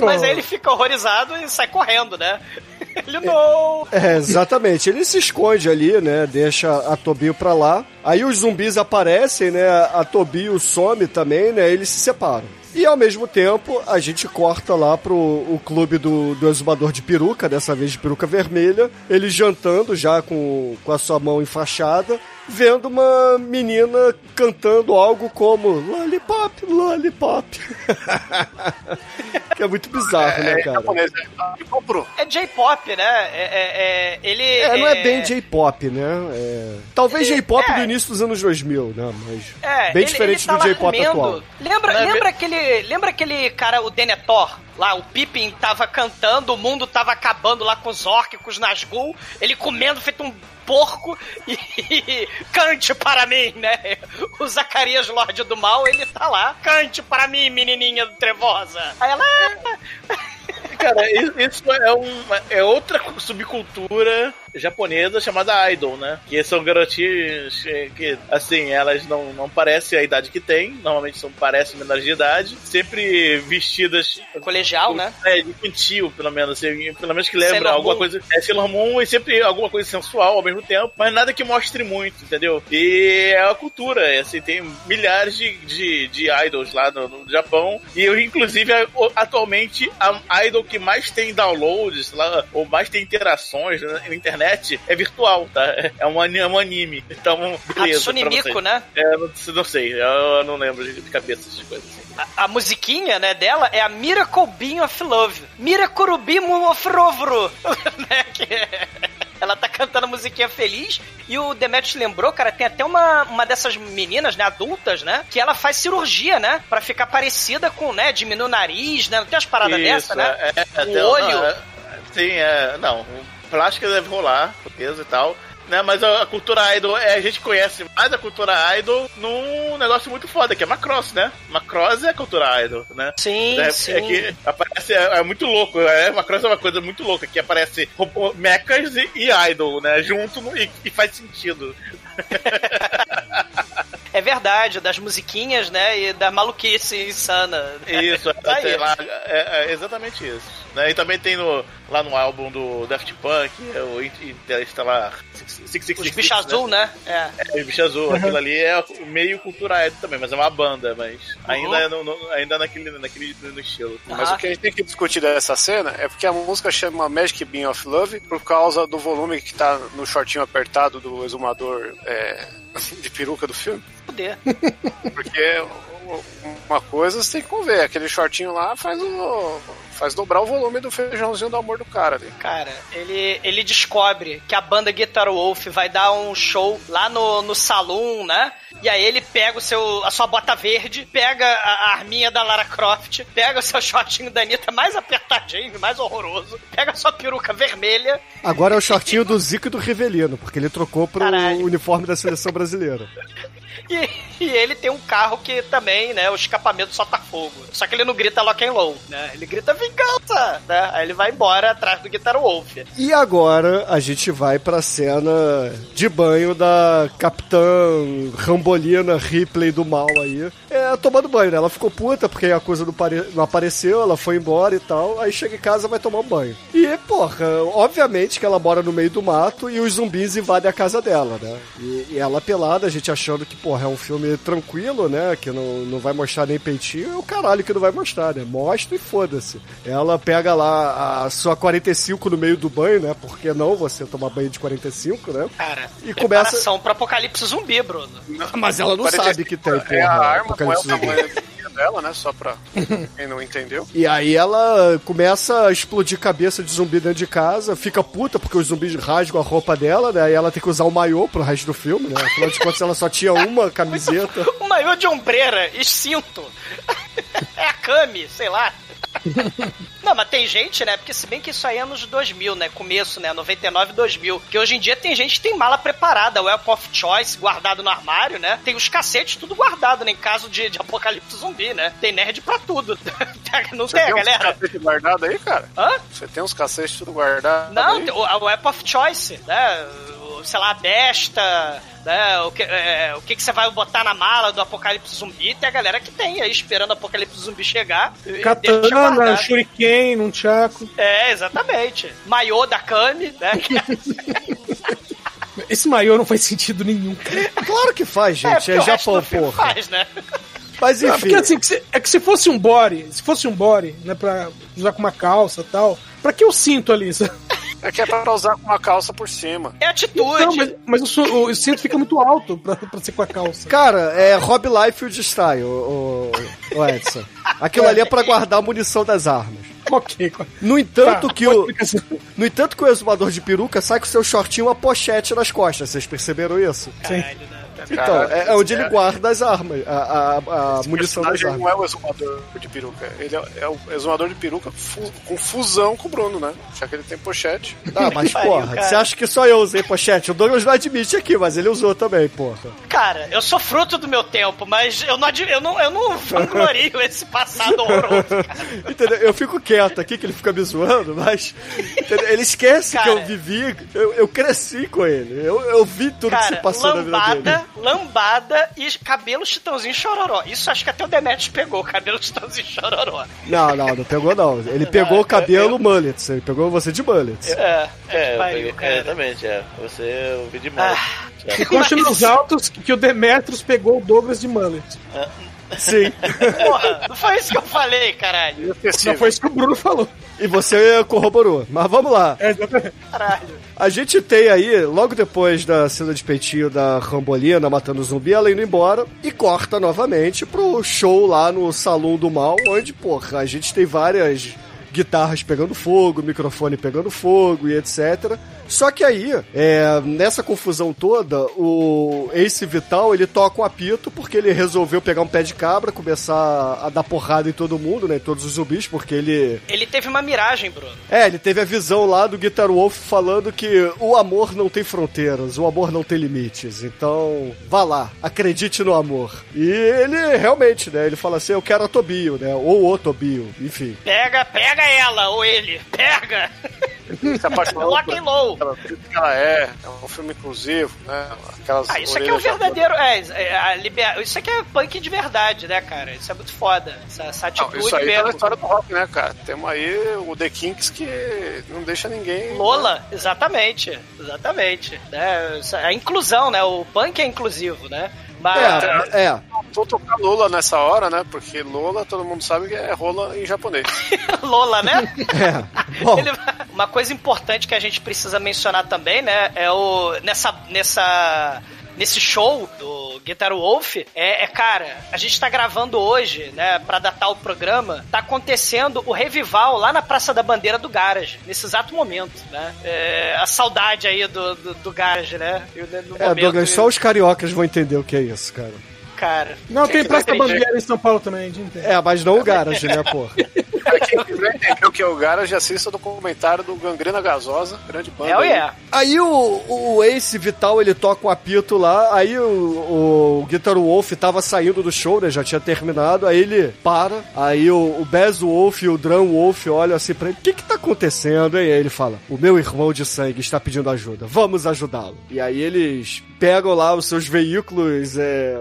Speaker 5: Mas aí ele fica horrorizado e sai correndo, né? [laughs] Ele não.
Speaker 4: É, exatamente. Ele se esconde ali, né? Deixa a Tobio pra lá. Aí os zumbis aparecem, né? A Tobio some também, né? Eles se separam. E ao mesmo tempo, a gente corta lá pro o clube do, do exumador de peruca, dessa vez de peruca vermelha, ele jantando já com, com a sua mão enfaixada, vendo uma menina cantando algo como Lollipop, Lollipop. [laughs] que é muito bizarro, né,
Speaker 6: É
Speaker 4: cara?
Speaker 6: né? Ah, e comprou.
Speaker 5: É J-pop, né? É, é- é- ele.
Speaker 4: É, não é bem J-pop, né? É... Talvez J-pop
Speaker 5: é.
Speaker 4: do início dos anos 2000, né? Mas
Speaker 5: É,
Speaker 4: bem
Speaker 5: ele-
Speaker 4: diferente
Speaker 5: ele tá
Speaker 4: do J-pop atual.
Speaker 5: Lembra,
Speaker 3: é
Speaker 5: lembra, aquele, lembra aquele cara, o Denethor? Lá, o Pippin tava cantando, o mundo tava acabando lá com os orcs, com os Nazgûl, ele comendo feito um porco e cante para mim, né? O Zacarias Lorde do Mal, ele tá lá, cante para mim, menininha trevosa. Aí ela... "Ah,
Speaker 3: Cara, isso é, uma, é outra subcultura japonesa chamada idol, né? Que são garotinhas eh, que, assim, elas não, não parecem a idade que têm, normalmente são parecem menores de idade, sempre vestidas
Speaker 5: Colegial, né?
Speaker 3: é, de infantil, pelo menos, assim, pelo menos que lembra
Speaker 5: Sailor
Speaker 3: alguma
Speaker 5: Moon.
Speaker 3: coisa. É Sailor Moon e sempre alguma coisa sensual ao mesmo tempo, mas nada que mostre muito, entendeu? E é a cultura, é, assim, tem milhares de, de, de idols lá no, no Japão, e eu, inclusive, atualmente, a idol que mais tem downloads, lá, ou mais tem interações na, na internet é virtual, tá? É, é um, é um anime. Então, beleza.
Speaker 5: Hatsune Miku, né?
Speaker 3: É, não, não sei, eu não lembro de cabeça essas coisas. assim.
Speaker 5: A, a musiquinha, né, dela é a Miracle Beam of Love. Miracle Beam of Rovro. [laughs] né, que é- Ela tá cantando a musiquinha feliz e o Demetrius lembrou, cara, tem até uma, uma dessas meninas, né, adultas, né, que ela faz cirurgia, né, pra ficar parecida com, né, diminuir o nariz, né, não tem umas paradas
Speaker 3: Isso,
Speaker 5: dessa, né?
Speaker 3: É, é,
Speaker 5: o olho.
Speaker 3: Não, é- sim, é. Não, o plástico deve rolar, certeza e tal. Né, mas a, cultura idol, é, a gente conhece mais a cultura idol num negócio muito foda, que é Macross, né? Macross é a cultura idol, né?
Speaker 5: Sim,
Speaker 3: é,
Speaker 5: sim.
Speaker 3: é que aparece, é, é muito louco, é, Macross é uma coisa muito louca, que aparece robô- mechas e, e idol, né? Junto no- e, e faz sentido. [laughs]
Speaker 5: É verdade, das musiquinhas, né, e da maluquice insana.
Speaker 3: Isso, [laughs]
Speaker 5: Tá
Speaker 3: sei lá, é, é exatamente isso. Né? E também tem no, lá no álbum do Daft Punk, é o Interstellar 666.
Speaker 5: Os bichos azul, né? É.
Speaker 3: É, o bicho azul, aquilo ali é meio cultura idol também, mas é uma banda, mas ainda, é no, no- ainda naquele, naquele no estilo.
Speaker 6: Mas
Speaker 5: Ah.
Speaker 6: o que a gente tem que discutir dessa cena é porque a música chama Magic Beam of Love por causa do volume que tá no shortinho apertado do exumador é, [laughs] de peruca do filme.
Speaker 5: Poder.
Speaker 6: Porque uma coisa você tem que conver, aquele shortinho lá faz o. faz dobrar o volume do feijãozinho do amor do cara ali.
Speaker 5: Cara, ele, ele descobre que a banda Guitar Wolf vai dar um show lá no, no salão, né? E aí ele pega o seu, a sua bota verde, pega a, a arminha da Lara Croft, pega o seu shortinho da Anitta mais apertadinho, mais horroroso, pega a sua peruca vermelha.
Speaker 4: Agora é o shortinho do Zico e do Rivelino, porque ele trocou pro
Speaker 5: Caralho.
Speaker 4: uniforme da seleção brasileira. [laughs]
Speaker 5: E, e ele tem um carro que também, né, o escapamento solta fogo. Só que ele não grita lock and low, né? Ele grita vingança, né? Aí ele vai embora atrás do Guitar Wolf.
Speaker 4: E agora a gente vai pra cena de banho da Capitã Rambolina Ripley do mal aí. É, tomando banho, né? Ela ficou puta porque a coisa não, pare- não apareceu, ela foi embora e tal. Aí chega em casa vai tomar um banho. E, porra, obviamente que ela mora no meio do mato e os zumbis invadem a casa dela, né? E, e ela pelada, a gente achando que, porra, é um filme tranquilo, né? Que não, não vai mostrar nem peitinho. É o caralho que não vai mostrar, né? Mostra e foda-se. Ela pega lá a sua 45 no meio do banho, né? Por que não você tomar banho de 45, né?
Speaker 5: Cara,
Speaker 4: E começa-
Speaker 5: pro apocalipse zumbi, Bruno.
Speaker 4: Mas ela não
Speaker 6: 45
Speaker 4: sabe que tem, porra.
Speaker 6: É a arma, não é o tamanho dela, né? Só pra quem não entendeu.
Speaker 4: E aí ela começa a explodir cabeça de zumbi dentro de casa, fica puta porque os zumbis rasgam a roupa dela, né? Aí ela tem que usar o maiô pro resto do filme, né? Afinal de contas ela só tinha uma camiseta. [laughs]
Speaker 5: O maiô de ombreira e cinto. [laughs] É a Kami, sei lá. [laughs] Não, mas tem gente, né? Porque se bem que isso aí é anos 2000, né? Começo, né? 99, 2000. Que hoje em dia tem gente que tem mala preparada, weapon of choice guardado no armário, né? Tem os cacetes tudo guardado, né? Em caso de, de apocalipse zumbi, né? Tem nerd pra tudo. [laughs] Não
Speaker 6: Você
Speaker 5: tem,
Speaker 6: tem uns
Speaker 5: galera?
Speaker 6: cacete guardado aí, cara?
Speaker 5: Hã?
Speaker 6: Você tem uns cacetes tudo guardado
Speaker 5: Não,
Speaker 6: aí?
Speaker 5: tem o- a weapon of choice, né? Sei lá, a besta, né? O que, é, o que, que você vai botar na mala do apocalipse zumbi? Tem a galera que tem aí esperando o apocalipse zumbi chegar.
Speaker 7: Katana. Shuriken, num chaco.
Speaker 5: É, exatamente. Maiô da Kami, né? [laughs]
Speaker 7: Esse maior não faz sentido nenhum, cara.
Speaker 4: Claro que faz, gente.
Speaker 5: porque
Speaker 4: É,
Speaker 5: resto
Speaker 4: Japão, porra.
Speaker 5: Faz, né?
Speaker 4: Mas
Speaker 7: É,
Speaker 4: enfim.
Speaker 7: porque assim, que se- é que se fosse um body, se fosse um body, né, pra usar com uma calça e tal, pra que eu sinto ali? sabe?
Speaker 6: É que é pra usar com uma calça por cima.
Speaker 5: É atitude.
Speaker 7: Não, mas, mas o, o, o cinto fica muito alto pra, pra ser com a calça.
Speaker 4: Cara, é Rob Liefeld style, o, o, o Edson. Aquilo ali é pra guardar a munição das armas.
Speaker 7: Ok.
Speaker 4: No entanto,
Speaker 7: Tá,
Speaker 4: que o,
Speaker 7: explicação.
Speaker 4: no entanto que o exumador de peruca sai com seu shortinho uma pochete nas costas. Vocês perceberam isso?
Speaker 5: Caralho, né?
Speaker 4: Então, é, é onde ele guarda as armas, a, a, a munição das
Speaker 6: personagem não
Speaker 4: armas.
Speaker 6: é o exumador de peruca. Ele é, é o exumador de peruca com fusão com o Bruno, né? Já que ele tem pochete.
Speaker 4: Ah, mas porra, você acha que só eu usei pochete? O Douglas não admite aqui, mas ele usou também, porra.
Speaker 5: Cara, eu sou fruto do meu tempo, mas eu não, eu não, eu não vanglorio [laughs] esse passado horroroso, cara.
Speaker 4: Entendeu? Eu fico quieto aqui, que ele fica me zoando, mas entendeu? ele esquece que
Speaker 5: Cara.
Speaker 4: eu vivi, eu, eu cresci com ele. Eu, eu vi tudo que
Speaker 5: Cara,
Speaker 4: se passou na vida dele.
Speaker 5: Lambada, e cabelo chitãozinho chororó. Isso acho que até o Demetrius pegou, [laughs] cabelo chitãozinho chororó.
Speaker 4: Não, não, não pegou não. Ele pegou o cabelo mullets, ele pegou você de mullets.
Speaker 5: É,
Speaker 3: É, eu
Speaker 5: pariu,
Speaker 3: peguei- exatamente, é. Você ouviu demais.
Speaker 5: Ah.
Speaker 7: Eu acho nos altos que o Demetrius pegou o Douglas de mullet.
Speaker 4: Sim.
Speaker 5: Porra, não foi isso que eu falei, caralho.
Speaker 7: Não foi isso que o Bruno falou.
Speaker 4: E você corroborou. Mas vamos lá.
Speaker 7: É, exatamente.
Speaker 5: Caralho.
Speaker 4: A gente tem aí, logo depois da cena de peitinho da Rambolina matando o zumbi, ela indo embora e corta novamente pro show lá no Salão do Mal, onde, porra, a gente tem várias guitarras pegando fogo, microfone pegando fogo e etc. Só que aí, é, nessa confusão toda, o Ace Vital ele toca um apito porque ele resolveu pegar um pé de cabra, começar a dar porrada em todo mundo, né? Em todos os zumbis, porque ele
Speaker 5: Ele teve uma miragem, Bruno.
Speaker 4: é, ele teve a visão lá do Guitar Wolf falando que o amor não tem fronteiras, o amor não tem limites. Então, vá lá, acredite no amor. E ele realmente, né? Ele fala assim: eu quero a Tobio, né? Ou o Tobio, enfim.
Speaker 5: Pega, pega ela, ou ele. Pega! [laughs]
Speaker 6: Se apaixonou
Speaker 5: Lock and low.
Speaker 6: que ela é. É um filme inclusivo, né? Aquelas
Speaker 5: Ah, isso aqui é o verdadeiro. É, é, a liber... Isso aqui é punk de verdade, né, cara? Isso é muito foda. Essa, essa
Speaker 6: Não,
Speaker 5: atitude
Speaker 6: isso aí tá
Speaker 5: mesmo.
Speaker 6: na história do rock, né, cara? Temos aí o The Kinks que não deixa ninguém.
Speaker 5: Lola, exatamente. Exatamente. Né? A inclusão, né? O punk é inclusivo, né? Mas.
Speaker 4: É, é.
Speaker 6: Vou tocar Lola nessa hora, né? Porque Lola, todo mundo sabe que é rola em japonês. [laughs]
Speaker 5: Lola, né?
Speaker 4: É. Bom,
Speaker 5: Ele- Uma coisa importante que a gente precisa mencionar também, né? É o. Nessa. nessa Nesse show do Guitar Wolf, é, é, cara, a gente tá gravando hoje, né, pra datar o programa, tá acontecendo o revival lá na Praça da Bandeira do Garage, nesse exato momento, né? É, a saudade aí do, do, do Garage, né? E no
Speaker 4: é,
Speaker 5: momento-
Speaker 4: Douglas, só os cariocas vão entender o que é isso, cara.
Speaker 5: Cara,
Speaker 7: Não, tem Praça da. Bandeira em São Paulo também, a gente entende.
Speaker 4: É, mas não o Garage, né, porra? [laughs]
Speaker 6: Pra quem quiser entender o que é o Garage, assista o documentário do Gangrena Gasosa, grande banda.
Speaker 5: hell
Speaker 6: aí.
Speaker 5: yeah.
Speaker 4: Aí o, o Ace Vital ele toca um apito lá, aí o, o Guitar Wolf tava saindo do show, né? Já tinha terminado, aí ele para, aí o, o Bass Wolf e o Drum Wolf olham assim pra ele, o que que tá acontecendo? E aí ele fala, o meu irmão de sangue está pedindo ajuda, vamos ajudá-lo. E aí eles pegam lá os seus veículos é,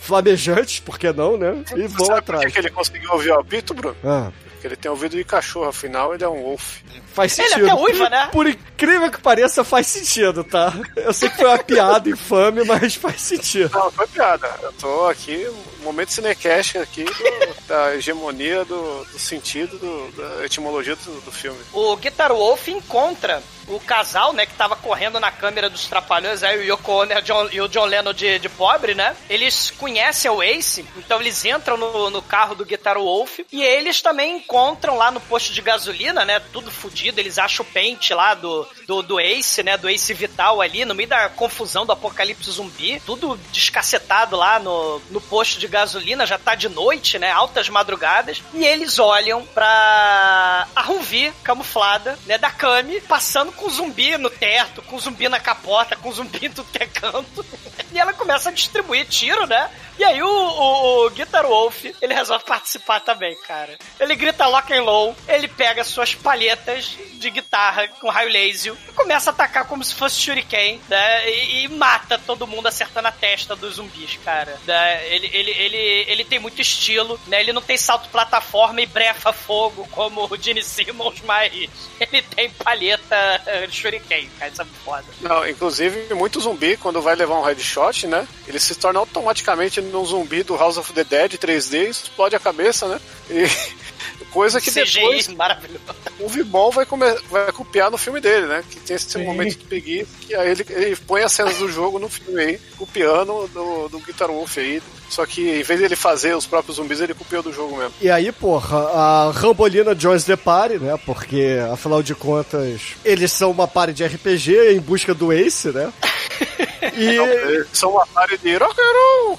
Speaker 4: flamejantes, por que não, né? E vão
Speaker 6: Sabe por que
Speaker 4: atrás.
Speaker 6: que ele conseguiu ouvir o apito, Bruno?
Speaker 4: Ah,
Speaker 6: Porque ele tem ouvido de cachorro, afinal ele é um wolf.
Speaker 4: faz
Speaker 5: Ele
Speaker 4: sentido.
Speaker 5: até uiva, né?
Speaker 4: Por incrível que pareça, faz sentido, tá? Eu sei que foi uma piada infame, mas faz sentido.
Speaker 6: Não, foi piada. Eu tô aqui, momento cinecast aqui do- da hegemonia do, do sentido, do- da etimologia do, do filme.
Speaker 5: o Guitar Wolf encontra o casal, né, que tava correndo na câmera dos Trapalhões, aí o Yoko Ono e o John, Lennon de, de pobre, né? Eles conhecem o Ace, então eles entram no, no carro do Guitar Wolf e eles também encontram lá no posto de gasolina, né? Tudo fudido. Eles acham o pente lá do, do, do Ace, né? Do Ace Vital ali, no meio da confusão do apocalipse zumbi. Tudo descacetado lá no, no posto de gasolina. Já tá de noite, né? Altas madrugadas. E eles olham pra a Ruvi, camuflada, né? Da Kami, passando com zumbi no teto, com zumbi na capota, com zumbi em tudo que é canto. [laughs] E ela começa a distribuir tiro, né? E aí o, o, o Guitar Wolf, ele resolve participar também, cara. Ele grita lock and low, ele pega suas palhetas de guitarra com raio laser e começa a atacar como se fosse shuriken, né? E, e mata todo mundo acertando a testa dos zumbis, cara. Né? Ele, ele, ele, ele tem muito estilo, né? Ele não tem salto plataforma e brefa fogo como o Gene Simmons, mas ele tem palheta shuriken, cara. Isso é foda.
Speaker 6: Não, inclusive, muito zumbi, quando vai levar um headshot, né? Ele se torna automaticamente num zumbi do House of the Dead 3D, explode a cabeça, né? E [laughs] coisa que
Speaker 5: CGI
Speaker 6: depois
Speaker 5: maravilhoso.
Speaker 6: o Vibon vai, come- vai copiar no filme dele, né? Que tem esse momento de preguiça, que aí ele, ele põe as cenas do jogo no filme aí, copiando do, do Guitar Wolf aí. Só que em vez de ele fazer os próprios zumbis, ele copiou do jogo mesmo.
Speaker 4: E aí, porra, a Rambolina joins the party, né? Porque, afinal de contas, eles são uma party de RPG em busca do Ace, né? [laughs] E,
Speaker 6: Eles são uma party de rock and roll!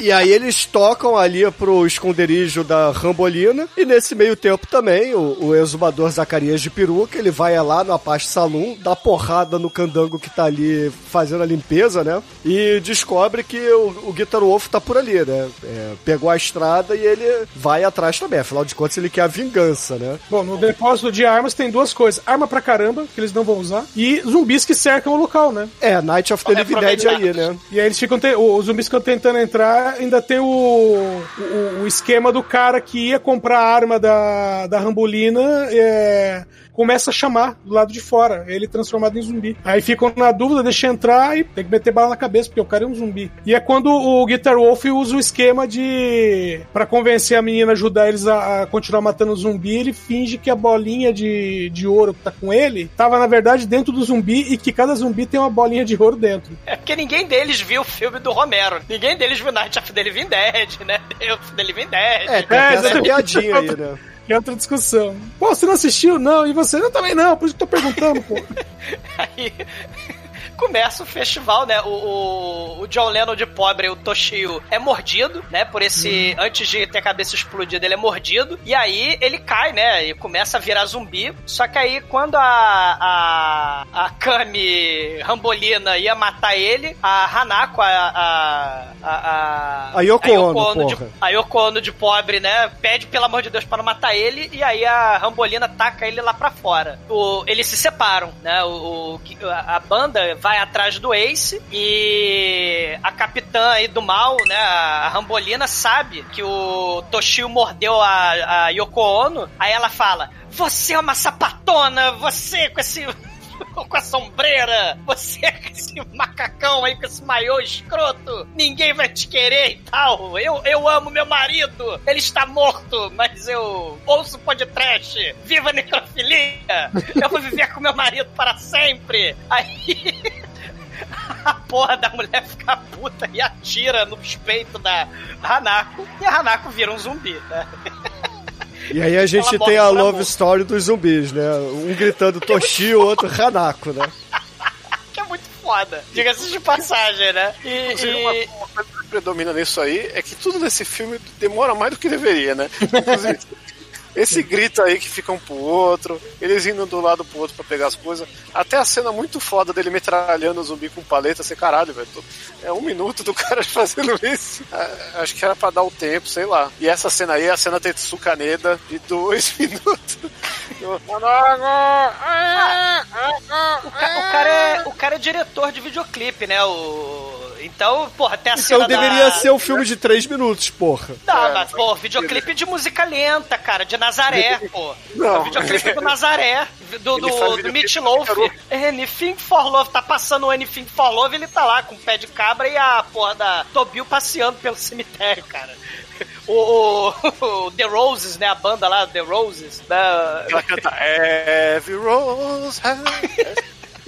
Speaker 4: e aí eles tocam ali pro esconderijo da Rambolina. E nesse meio tempo também, o, o exumador Zacarias de peruca, ele vai lá no Apache Saloon, dá porrada no candango que tá ali fazendo a limpeza, né? E descobre que o, o Guitar Wolf tá por ali, né? É, pegou a estrada e ele vai atrás também. Afinal de contas, ele quer a vingança, né?
Speaker 7: Bom, no depósito de armas tem duas coisas: arma pra caramba, que eles não vão usar, e zumbis que cercam o local, né?
Speaker 4: É, Night of the Living Dead aí, né?
Speaker 7: E aí eles ficam. Te... Os zumbis ficam tentando entrar, ainda tem o, o, o esquema do cara que ia comprar a arma da, da Rambolina. É, começa a chamar do lado de fora, ele transformado em zumbi. Aí ficam na dúvida, deixa entrar e tem que meter bala na cabeça, porque o cara é um zumbi. E é quando o Guitar Wolf usa o esquema de. para convencer a menina a ajudar eles a, a continuar matando o zumbi, ele finge que a bolinha de, de ouro que tá com ele tava, na verdade, dentro do zumbi e que cada zumbi tem uma bolinha de ouro dentro.
Speaker 5: É porque ninguém deles viu o filme do Romero. Ninguém deles viu Night of the Living Dead, né? Deus of the Living Dead.
Speaker 4: É, tem
Speaker 7: É,
Speaker 4: essa piadinha aí, né?
Speaker 7: É outra discussão. Pô, você não assistiu? Não. E você? Eu também não. Por isso que eu tô perguntando, pô. [laughs]
Speaker 5: Aí começa o festival, né? O, o, o John Lennon de pobre, o Toshio, é mordido, né? Por esse. Antes de ter a cabeça explodida, ele é mordido. E aí ele cai, né? E começa a virar zumbi. Só que aí, quando a. A, a Kami Rambolina ia matar ele, a Hanako, a. A, a,
Speaker 4: A Yoko Ono,
Speaker 5: de, a Yoko Ono de pobre, né? Pede, pelo amor de Deus, para não matar ele. E aí a Rambolina taca ele lá pra fora. O, eles se separam, né? O, o- a, a banda vai atrás do Ace e a capitã aí do mal, né? A Rambolina sabe que o Toshio mordeu a, a Yoko Ono. Aí ela fala: Você é uma sapatona, você com esse. [laughs] Com a sombreira, você com esse macacão aí, com esse maiô escroto, ninguém vai te querer e tal. Eu, eu amo meu marido, ele está morto, mas eu ouço podcast, viva a necrofilia, eu vou viver com meu marido para sempre. Aí [laughs] a porra da mulher fica puta e atira nos peitos da Hanako, e a Hanako vira um zumbi, né?
Speaker 4: E aí a gente tem a love
Speaker 5: amor.
Speaker 4: story dos zumbis, né? Um gritando Toshi, o outro Hanako, né? [laughs]
Speaker 5: Que é muito foda, diga-se de passagem, né? E,
Speaker 6: Inclusive,
Speaker 5: e-
Speaker 6: uma, uma coisa que predomina nisso aí é que tudo nesse filme demora mais do que deveria, né? Inclusive, [laughs] esse grito aí que fica um pro outro, eles indo do lado pro outro pra pegar as coisas. Até a cena muito foda dele metralhando o zumbi com paleta, você caralho, velho. É um minuto do [laughs] cara fazendo isso. Ah, Acho que era pra dar o tempo, sei lá. E essa cena aí é a cena Tetsu Kaneda de dois [laughs] minutos.
Speaker 5: O, ca- o cara é, o cara é diretor de videoclipe, né? O... Então, porra, tem a cena
Speaker 4: Então deveria
Speaker 5: da...
Speaker 4: ser um filme de três minutos, porra.
Speaker 5: Não, mas, pô, videoclipe de música lenta, cara, de Nazaré, pô.
Speaker 6: Não.
Speaker 5: O videoclipe do Nazaré, do, do, do Meat Loaf. Anything for Love, tá passando o Anything for Love, ele tá lá com o pé de cabra e a porra da Tobil passeando pelo cemitério, cara. O, o- [laughs] o The Roses, né, a banda lá, The Roses, da...
Speaker 6: Ela canta Every Rose has...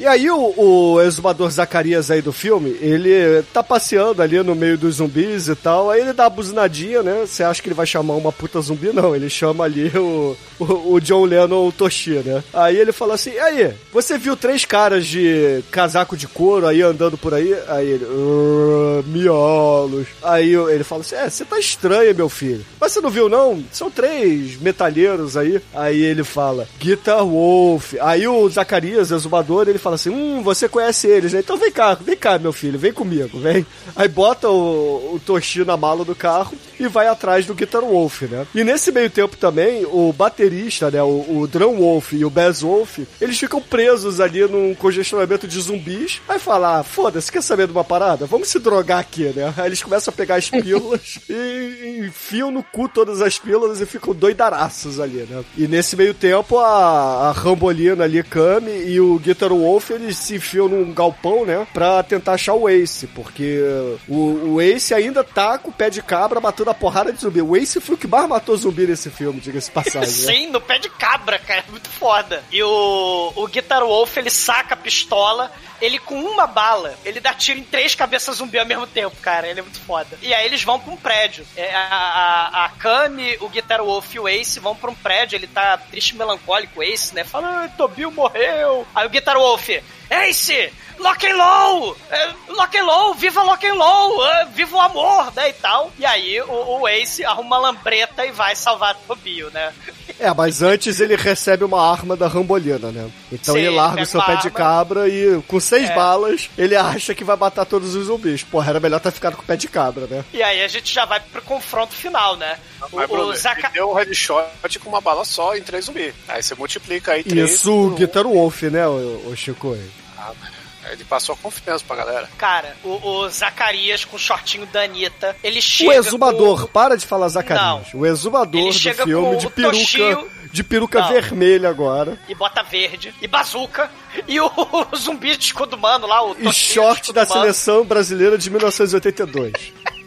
Speaker 4: E aí o, o exumador Zacarias aí do filme, ele tá passeando ali no meio dos zumbis e tal, aí ele dá a buzinadinha, né? Você acha que ele vai chamar uma puta zumbi? Não, ele chama ali o, o, o John Lennon Toshi, né? Aí ele fala assim, aí, você viu três caras de casaco de couro aí andando por aí? Aí ele, "Ah, miolos. Aí ele fala assim, é, você tá estranho, meu filho. Mas você não viu não? São três metalheiros aí. Aí ele fala, Guitar Wolf. Aí o Zacarias, exumador, ele fala assim, hum, você conhece eles, né? Então vem cá, vem cá, meu filho, vem comigo, vem. Aí bota o, o Toshi na mala do carro e vai atrás do Guitar Wolf, né? E nesse meio tempo também, o baterista, né, o, o Drum Wolf e o Bass Wolf, eles ficam presos ali num congestionamento de zumbis. Aí fala, ah, foda-se, quer saber de uma parada? Vamos se drogar aqui, né? Aí eles começam a pegar as pílulas [laughs] e enfiam no cu todas as pílulas e ficam doidaraços ali, né? E nesse meio tempo, a, a Rambolina ali, Kami e o Guitar Wolf, eles se enfiam num galpão, né? Pra tentar achar o Ace, porque o, o Ace ainda tá com o pé de cabra matando a porrada de zumbi. O Ace foi o que mais matou zumbi nesse filme, diga-se passagem. né?
Speaker 5: Sim, no pé de cabra, cara. É muito foda. E o, o Guitar Wolf, ele saca a pistola, ele com uma bala, ele dá tiro em três cabeças zumbi ao mesmo tempo, cara. Ele é muito foda. E aí eles vão pra um prédio. É, a, a, a Kami, o Guitar Wolf e o Ace vão pra um prédio. Ele tá triste melancólico, o Ace, né? Fala, ah, Tobio morreu. Aí o Guitar Wolf, Ace, Lock and Low! É, lock and Low, viva Lock and Low! é, viva o amor, né, e tal. E aí o, o Ace arruma uma lambreta e vai salvar o Tobio, né?
Speaker 4: É, mas antes ele recebe uma arma da Rambolina, né? Então
Speaker 5: Sim,
Speaker 4: ele larga o seu pé de
Speaker 5: arma.
Speaker 4: cabra e com seis
Speaker 5: É.
Speaker 4: balas ele acha que vai matar todos os zumbis. Porra, era melhor ter ficado com o pé de cabra, né?
Speaker 5: E aí a gente já vai pro confronto final, né? O,
Speaker 6: Mas, Bruno,
Speaker 5: o Zaka...
Speaker 6: deu um headshot com uma bala só em três zumbis. Aí você multiplica aí três.
Speaker 4: Isso, o Guitar Wolf, né, o, Chico?
Speaker 6: Ah, Aí ele passou a confiança pra galera.
Speaker 5: Cara, o, o Zacarias com o shortinho da Anitta, ele
Speaker 4: O
Speaker 5: chega.
Speaker 4: exumador,
Speaker 5: com-
Speaker 4: para de falar Zacarias. O exumador
Speaker 5: Ele
Speaker 4: do
Speaker 5: chega
Speaker 4: filme
Speaker 5: com
Speaker 4: de
Speaker 5: o
Speaker 4: peruca,
Speaker 5: Toshio.
Speaker 4: de peruca
Speaker 5: Não.
Speaker 4: vermelha agora.
Speaker 5: E bota verde, e bazuca, e o, [laughs] zumbi de escudo mano lá, o
Speaker 4: E short da
Speaker 5: mano.
Speaker 4: seleção brasileira de 1982.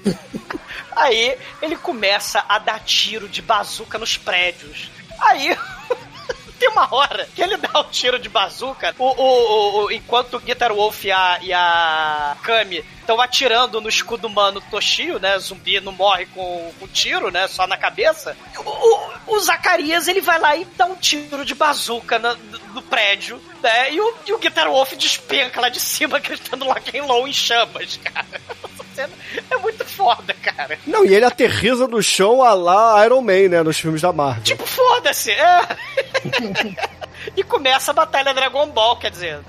Speaker 4: [laughs]
Speaker 5: Aí ele começa a dar tiro de bazuca nos prédios. Aí. Tem uma hora que ele dá o tiro de bazuca, o, o, o- o- enquanto o Guitar Wolf e a, e a Kami estão atirando no escudo humano Toshio, né? Zumbi não morre com, com tiro, né? Só na cabeça. O, o, o Zacarias, ele vai lá e dá um tiro de bazuca na- no prédio, né? E o, e o Guitar Wolf despenca lá de cima, [laughs] gritando Lock and Low em chamas, cara. Cena é muito foda, cara.
Speaker 4: Não, e ele aterriza no chão a lá Iron Man, né, nos filmes da Marvel.
Speaker 5: Tipo, foda-se! É. [laughs] e começa a batalha Dragon Ball, quer dizer,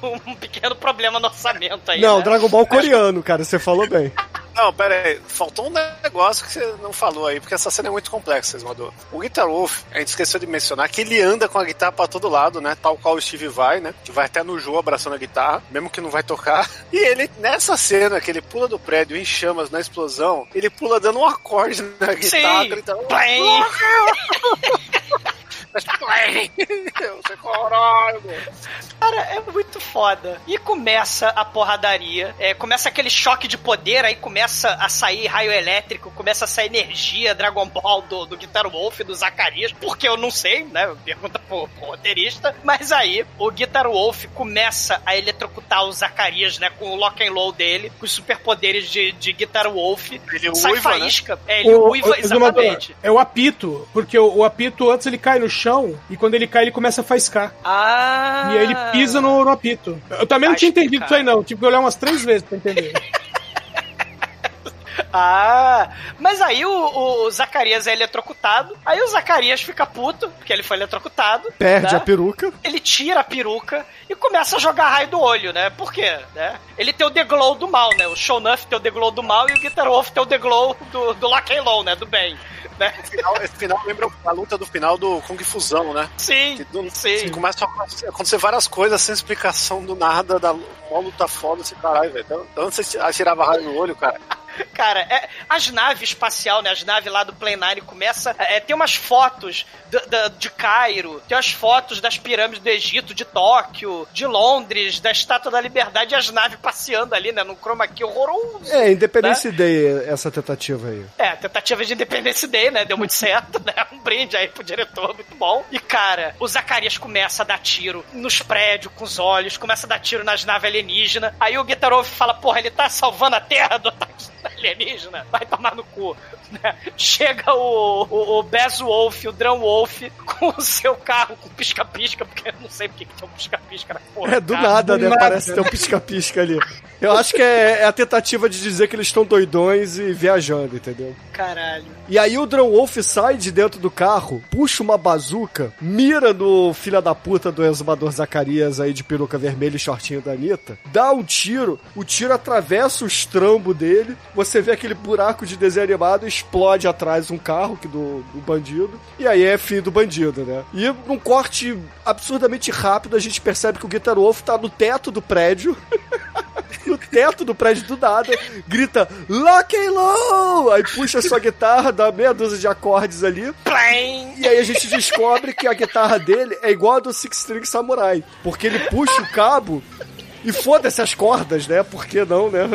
Speaker 5: com um pequeno problema no orçamento aí.
Speaker 4: Não,
Speaker 5: né?
Speaker 4: Dragon Ball coreano, cara, você falou bem.
Speaker 6: Não, pera aí. Faltou um negócio que você não falou aí, porque essa cena é muito complexa, Esmador. O Guitar Wolf, a gente esqueceu de mencionar que ele anda com a guitarra pra todo lado, né? Tal qual o Steve vai, né? Que vai até no Joe abraçando a guitarra, mesmo que não vai tocar. [laughs] E ele, nessa cena que ele pula do prédio em chamas na explosão, ele pula dando um acorde na guitarra,
Speaker 5: Sim!
Speaker 6: gritando. [laughs] Eu sei caralho, mano.
Speaker 5: Cara, é muito foda. E começa a porradaria, é, começa aquele choque de poder, aí começa a sair raio elétrico, começa a sair energia Dragon Ball do, do Guitar Wolf, do Zacarias, porque eu não sei, né? Pergunta pro, pro roteirista. Mas aí o Guitar Wolf começa a eletrocutar o Zacarias, né? Com o lock and low dele, com os superpoderes de, de Guitar Wolf.
Speaker 6: Ele
Speaker 5: sai
Speaker 6: uiva, né?
Speaker 5: faísca. É, ele
Speaker 7: O-
Speaker 5: uiva,
Speaker 7: o- exumador,
Speaker 5: exatamente.
Speaker 7: É o apito, porque o, o apito antes ele cai no chão e quando ele cai ele começa a faiscar.
Speaker 5: Ah!
Speaker 7: E aí ele pisa no, no apito. Eu também não tinha entendido isso aí não, tive que olhar umas três vezes pra entender. [laughs] [laughs]
Speaker 5: Ah, mas aí o, o Zacarias é eletrocutado. Aí o Zacarias fica puto, porque ele foi eletrocutado.
Speaker 4: Perde
Speaker 5: né?
Speaker 4: a peruca.
Speaker 5: Ele tira a peruca e começa a jogar raio do olho, né? Por quê? Né? Ele tem o The Glow do mal, né? O Shonuff tem o The Glow do mal e o Guitar Wolf tem o The Glow do, do Lock and Low, né? Do bem. Né?
Speaker 6: Esse final, esse final lembra a luta do final do Kung Fusão, né?
Speaker 5: Sim,
Speaker 6: Que do-
Speaker 5: sim.
Speaker 6: assim, começa a acontecer- várias coisas sem explicação do nada, da uma luta foda, esse caralho, velho. Então, então você atirava raio no olho, cara.
Speaker 5: Cara, é, as naves espacial, né? As naves lá do 9 começa. É, tem umas fotos do- da- de Cairo, tem as fotos das pirâmides do Egito, de Tóquio, de Londres, da Estátua da Liberdade e as naves passeando ali, né? Num chroma key horroroso.
Speaker 4: É, Independence Day, essa tentativa aí.
Speaker 5: É, tentativa de Independence Day, né? Deu muito certo, né? Um brinde aí pro diretor, muito bom. E, cara, o Zacarias começa a dar tiro nos prédios com os olhos, começa a dar tiro nas naves alienígenas. Aí o Guitar Wolf fala, porra, ele tá salvando a Terra do ataque alienígena? Vai tomar no cu. né? Chega o, o, o Baz Wolf, o Drum Wolf, com o seu carro com pisca-pisca, porque eu não sei porque que tem um pisca-pisca na porra.
Speaker 4: É, do
Speaker 5: carro.
Speaker 4: nada, né?
Speaker 7: nada.
Speaker 4: Parece ter um pisca-pisca ali. Eu acho que é, é a tentativa de dizer que eles estão doidões e viajando, entendeu?
Speaker 5: Caralho.
Speaker 4: E aí o Drone Wolf sai de dentro do carro, puxa uma bazuca, mira no filho da puta do exumador Zacarias aí de peruca vermelha e shortinho da Anitta, dá um tiro, o tiro atravessa o estrambo dele, você vê aquele buraco de desenho animado, explode atrás um carro que do, do bandido, e aí é fim do bandido, né? E num corte absurdamente rápido, a gente percebe que o Guitar Wolf tá no teto do prédio, [laughs] no teto do prédio do nada, grita Lock and Low! Aí puxa sua guitarra, dá meia dúzia de acordes ali, e aí a gente descobre que a guitarra dele é igual a do Six String Samurai, porque ele puxa o cabo e foda-se as cordas, né? Por que não, né?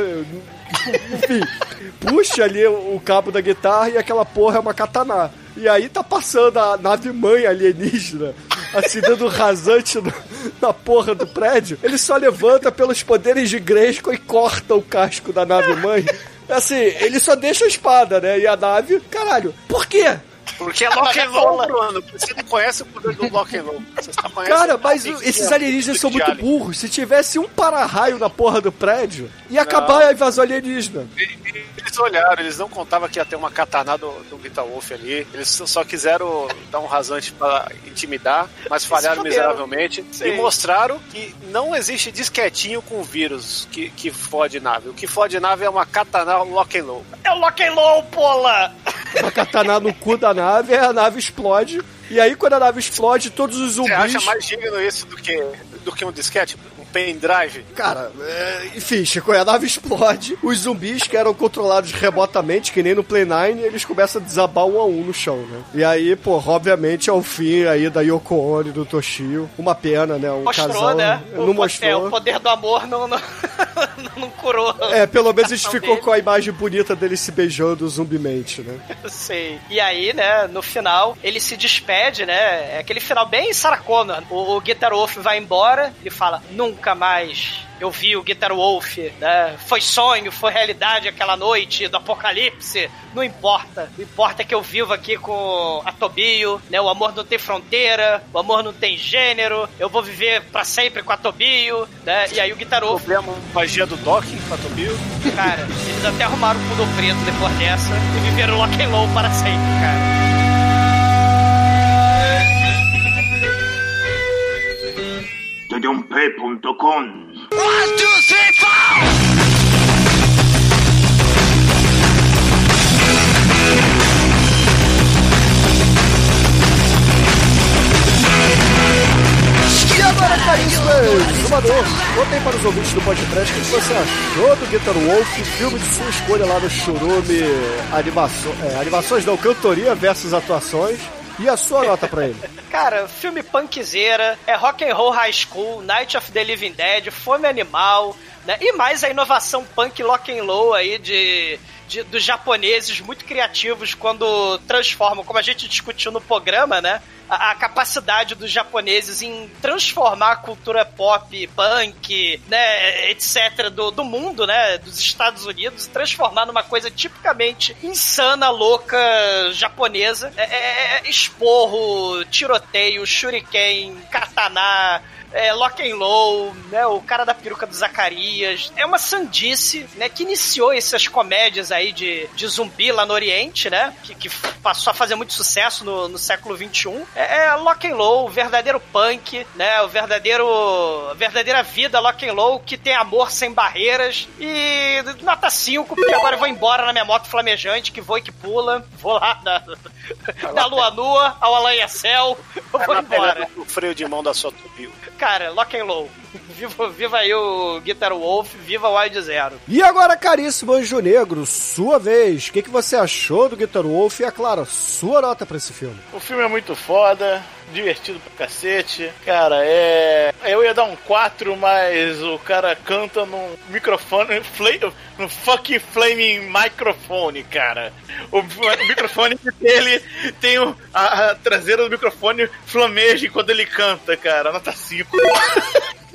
Speaker 4: Enfim, puxa ali o cabo da guitarra e aquela porra é uma katana. E aí tá passando a nave mãe alienígena, assim, dando rasante no- na porra do prédio. Ele só levanta pelos poderes de Grayskull e corta o casco da nave mãe. Assim, ele só deixa a espada, né? E a nave, caralho, por quê?
Speaker 6: Porque é Lock [laughs] and Low, Bruno. Você não conhece o poder do Lock and Low. Você só conhece
Speaker 4: Cara, mas
Speaker 6: Lock and
Speaker 4: esses alienígenas são muito
Speaker 6: Alien.
Speaker 4: burros. Se tivesse um para-raio na porra do prédio, ia acabar a invasão alienígena.
Speaker 6: Eles olharam, eles não contavam que ia ter uma katana do, do Wolf ali. Eles só quiseram dar um rasante para intimidar, mas falharam miseravelmente.
Speaker 5: Sim.
Speaker 6: E mostraram que não existe disquetinho com vírus que, que fode nave. O que fode nave é uma katana Lock and Low.
Speaker 5: É o Lock and Low, pola!
Speaker 4: Uma katana no cu da nave, aí a nave explode. E aí, quando a nave explode, todos os
Speaker 6: Você acha
Speaker 4: zumbis.
Speaker 6: mais digno isso do que, do que um disquete? Pendrive?
Speaker 4: Cara, é, enfim, Chico, a nave explode. Os zumbis que eram controlados remotamente, que nem no Play 9, eles começam a desabar um a um no chão, né? E aí, pô, obviamente é o fim aí da Yoko Ono e do Toshio. Uma pena, né? Um
Speaker 5: Mostrou,
Speaker 4: casal.
Speaker 5: né?
Speaker 4: Não
Speaker 5: o, po-
Speaker 4: mostrou.
Speaker 5: É, o poder do amor não, não, [laughs] não curou.
Speaker 4: É, pelo menos a gente ficou
Speaker 5: dele.
Speaker 4: com a imagem bonita dele se beijando zumbimente, né?
Speaker 5: Sei. E aí, né, no final, ele se despede, né? É aquele final bem Sarah Connor. O, o Guitar Wolf vai embora, ele fala, nunca mais eu vi o Guitar Wolf, né? Foi sonho, foi realidade aquela noite do apocalipse. Não importa. O importa é que eu vivo aqui com a Tobio, né? O amor não tem fronteira, o amor não tem gênero. Eu vou viver pra sempre com a Tobio, né? E aí o Guitar Wolf
Speaker 6: Problema magia do docking, Patobio.
Speaker 5: Cara, eles até arrumaram o Poodle Preto depois dessa e viveram Lock and Low para sempre, cara.
Speaker 2: Todonpe.com
Speaker 4: E agora, caríssimo exumador, contem para os ouvintes do podcast o que você achou do Guitar Wolf, filme de sua escolha lá no Churume animaço, é, Animações não, Cantoria versus Atuações. E a sua nota pra ele? [laughs]
Speaker 5: Cara, filme punkzeira, é rock and roll high school, Night of the Living Dead, fome animal, né? E mais a inovação punk lock and low aí de, de- dos japoneses muito criativos quando transformam, como a gente discutiu no programa, né? A, capacidade dos japoneses em transformar a cultura pop, punk, né, etc., do, do mundo, né, dos Estados Unidos, transformar numa coisa tipicamente insana, louca, japonesa. É, é- é esporro, tiroteio, shuriken, katana, é, Lock and Low, né, o cara da peruca do Zacarias. É uma sandice, né, que iniciou essas comédias aí de, de zumbi lá no Oriente, né, que, que passou a fazer muito sucesso no, no século XXI. É, é Lock and Low, o verdadeiro punk, né, o verdadeiro, a verdadeira vida Lock and Low, que tem amor sem barreiras. E nota 5, porque agora eu vou embora na minha moto flamejante, que voa e que pula. Vou lá na- Da lua nua ao alanha-céu, eu vou embora.
Speaker 6: O freio de mão da sua.
Speaker 5: Cara, lock and low. [laughs] Viva, viva aí o Guitar Wolf, viva o Wild Zero.
Speaker 4: E agora, caríssimo Anjo Negro, sua vez. O que, que você achou do Guitar Wolf? E, é claro, sua nota pra esse filme.
Speaker 3: O filme é muito foda, divertido pra cacete. Cara, é. Eu ia dar um 4, mas o cara canta num microfone. [laughs] No fucking flaming microfone, cara. O, microfone dele tem o, a, a traseira do microfone flameja quando ele canta, cara. Nota 5. [laughs]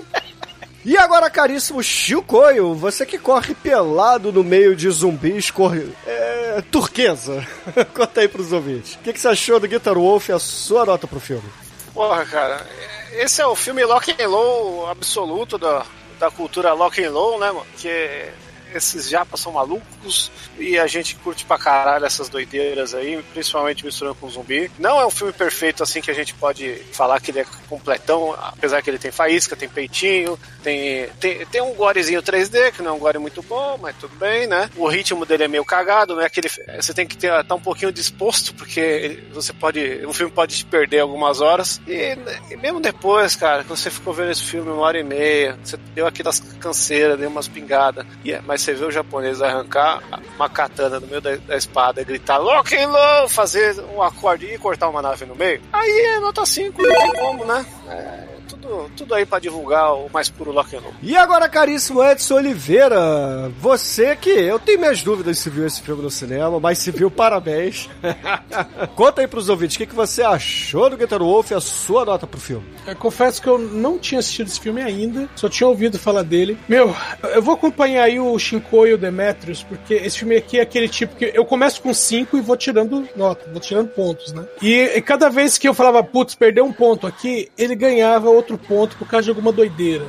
Speaker 4: E agora, caríssimo Chicoio, você que corre pelado no meio de zumbis, corre. É. turquesa. [laughs] Conta aí pros ouvintes. O que, que você achou do Guitar Wolf e a sua nota pro filme?
Speaker 6: Porra, cara, esse é o filme Lock and Low absoluto da, da cultura Lock and Low, né, mano? Que esses japas são malucos e a gente curte pra caralho essas doideiras aí, principalmente misturando com zumbi. Não é um filme perfeito assim que a gente pode falar que ele é completão, apesar que ele tem faísca, tem peitinho, tem, tem, tem um gorezinho 3D, que não é um gore muito bom, mas tudo bem, né? O ritmo dele é meio cagado, né? Aquele, você tem que estar um pouquinho disposto, porque você pode. O filme pode te perder algumas horas. E, e mesmo depois, cara, que você ficou vendo esse filme uma hora e meia, você deu aquelas canseiras, deu umas pingadas. E é- mas você vê o japonês arrancar uma katana no meio da, da espada gritar Lock and Low, fazer um acorde e cortar uma nave no meio. Aí é nota 5, não tem como, né? É, tudo, tudo aí pra divulgar o mais puro Lock and Low.
Speaker 4: E agora, caríssimo Edson Oliveira, você que eu tenho minhas dúvidas se viu esse filme no cinema, mas se viu, parabéns. [laughs] Conta aí pros ouvintes, o que, que você achou do Guitar Wolf e a sua nota pro filme?
Speaker 7: Eu confesso que eu não tinha assistido esse filme ainda, só tinha ouvido falar dele. Meu, eu vou acompanhar aí o Shinkoi e o Demetrius, porque esse filme aqui é aquele tipo que eu começo com 5 e vou tirando nota, vou tirando pontos, né? E, e cada vez que eu falava, putz, perdeu um ponto aqui, ele ganhava outro ponto por causa de alguma doideira.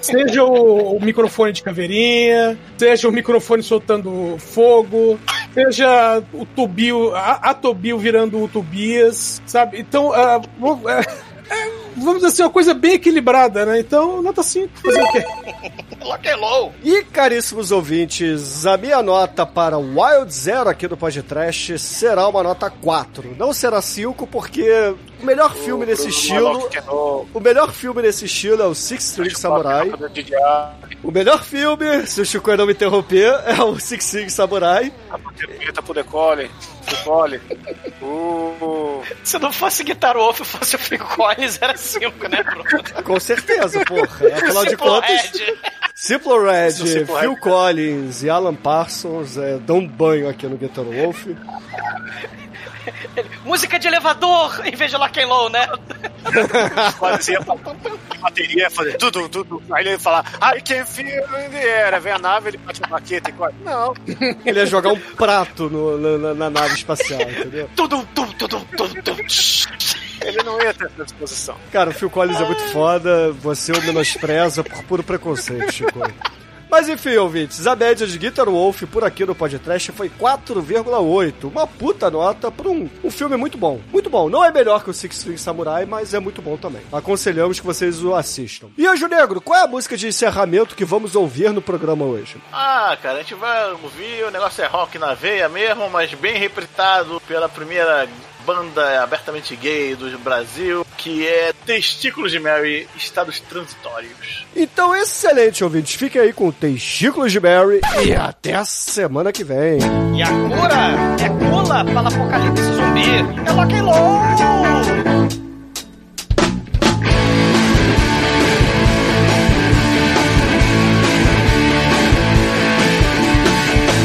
Speaker 7: Seja o, o microfone de caveirinha, seja o microfone soltando fogo, seja o Tobio, a, a Tobio virando o Tobias, sabe? Então, é, é, vamos dizer assim, uma coisa bem equilibrada, né? Então, nota 5, fazer o quê?
Speaker 3: Low.
Speaker 4: E, caríssimos ouvintes, a minha nota para Wild Zero aqui do podcast será uma nota 4. Não será 5, porque o melhor filme nesse
Speaker 6: Bruno
Speaker 4: estilo. O melhor filme nesse estilo é o Six String Samurai.
Speaker 6: Diabo,
Speaker 4: O melhor filme, se o Chico não me interromper, é o Six String Samurai.
Speaker 6: A Patepeta pro decole, decole. [laughs] Uh,
Speaker 5: Se não fosse Guitar Wolf, fosse o Collins, era 5, né, [laughs] Bruno?
Speaker 4: Com certeza, porra. Afinal de contas, Simple Red,
Speaker 6: Simple
Speaker 4: Phil
Speaker 6: Red.
Speaker 4: Collins e Alan Parsons é, dão um banho aqui no Guitar Wolf. [laughs]
Speaker 5: Música de elevador em vez de Lock and Low, né?
Speaker 6: fazia a bateria, fazer tudo, tudo. Aí ele ia falar, I can feel in the air. Vem a nave, ele bate a baqueta e corre. Não,
Speaker 4: Ele ia jogar um prato no- na, na- na nave espacial, entendeu?
Speaker 5: Tudo, tudo, tudo, tudo, tudo.
Speaker 6: Ele não ia ter essa disposição.
Speaker 4: Cara, o Phil Collins é muito foda, você o menospreza por puro preconceito, Chico. Mas enfim, ouvintes, a média de Guitar Wolf por aqui no podcast foi 4,8. Uma puta nota pra um, um filme muito bom. Muito bom. Não é melhor que o Six String Samurai, mas é muito bom também. Aconselhamos que vocês o assistam. E Anjo Negro, qual é a música de encerramento que vamos ouvir no programa hoje?
Speaker 3: Ah, cara, a gente vai ouvir, o negócio é rock na veia mesmo, mas bem repritado pela primeira banda abertamente gay do Brasil, que é Testículos de Mary, Estados Transitórios.
Speaker 4: Então, excelente, ouvintes. Fiquem aí com Testículos de Mary e até a semana que vem.
Speaker 5: E a cura é cula para o apocalipse zumbi. É Lock and Low.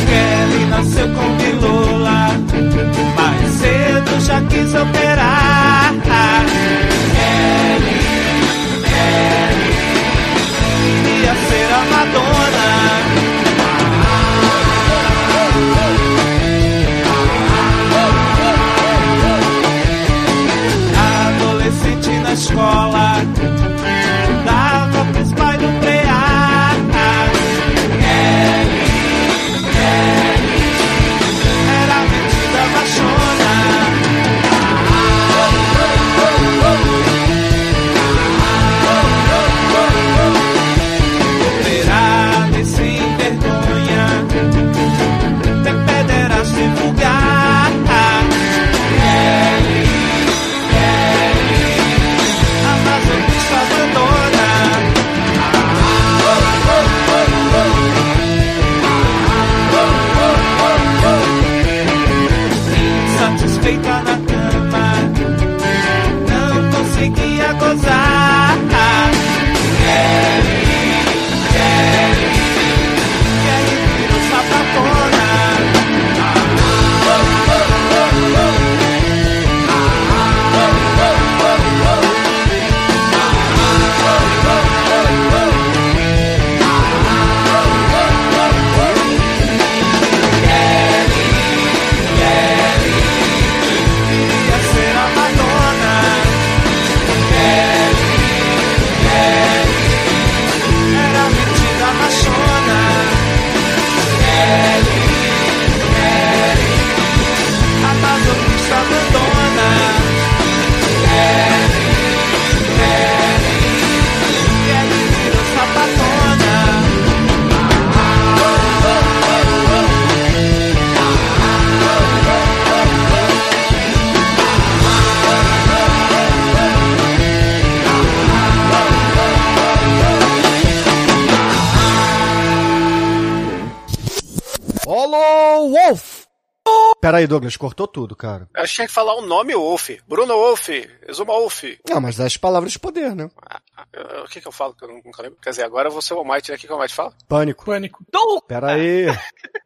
Speaker 9: Kelly nasceu com cedo já quis operar. Ia ser a Madonna. Adolescente na escola,
Speaker 4: Pera aí, Douglas, cortou tudo, cara.
Speaker 6: Eu tinha que falar o nome Wolf. Bruno Wolf. Exuma Wolf.
Speaker 4: Ah, mas das palavras de poder, né?
Speaker 6: Eu- O que que eu falo que eu nunca lembro? Quer dizer, agora eu vou ser o Almighty, né? O que que o Almighty fala?
Speaker 4: Pânico.
Speaker 7: Pânico.
Speaker 5: Dou!
Speaker 4: Pera aí.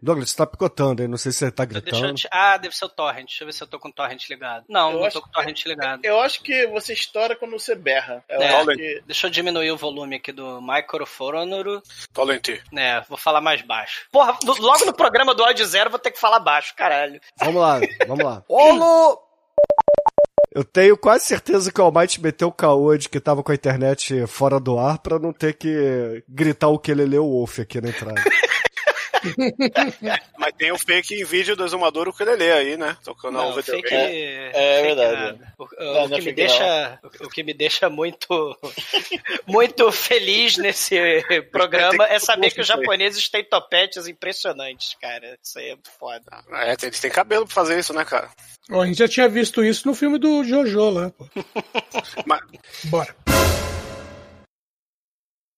Speaker 4: Douglas, você tá picotando aí, não sei se você tá
Speaker 5: Deixa eu
Speaker 4: gritando.
Speaker 5: te- Ah, deve ser o torrent. Deixa eu ver se eu tô com o torrent ligado. Não,
Speaker 3: Eu
Speaker 5: não tô com o torrent ligado.
Speaker 3: Eu acho que você estoura quando você berra. Eu
Speaker 5: É.
Speaker 3: que...
Speaker 5: Deixa eu diminuir o volume aqui do microfone.
Speaker 6: Valente.
Speaker 5: né, vou falar mais baixo. Porra, no- logo no programa do áudio zero vou ter que falar baixo, caralho.
Speaker 4: Vamos lá, vamos lá. [laughs] Hollow... Eu tenho quase certeza que o Almighty meteu o caô de que tava com a internet fora do ar pra não ter que gritar o que ele leu Wolf aqui na entrada. [laughs] [laughs]
Speaker 6: Mas tem o fake vídeo do exumador ukulele aí, né? Tocando
Speaker 5: Não,
Speaker 6: VTV.
Speaker 5: fake,
Speaker 3: É, é verdade.
Speaker 5: O, o- o que me deixa, o, o que me deixa muito, [laughs] muito feliz nesse programa é saber que os japoneses têm topetes impressionantes, cara. Isso aí é muito foda.
Speaker 6: É, eles têm cabelo pra fazer isso, né, cara?
Speaker 7: Ó, a gente já tinha visto isso no filme do Jojo lá. pô. [laughs]
Speaker 6: Mas,
Speaker 7: Bora.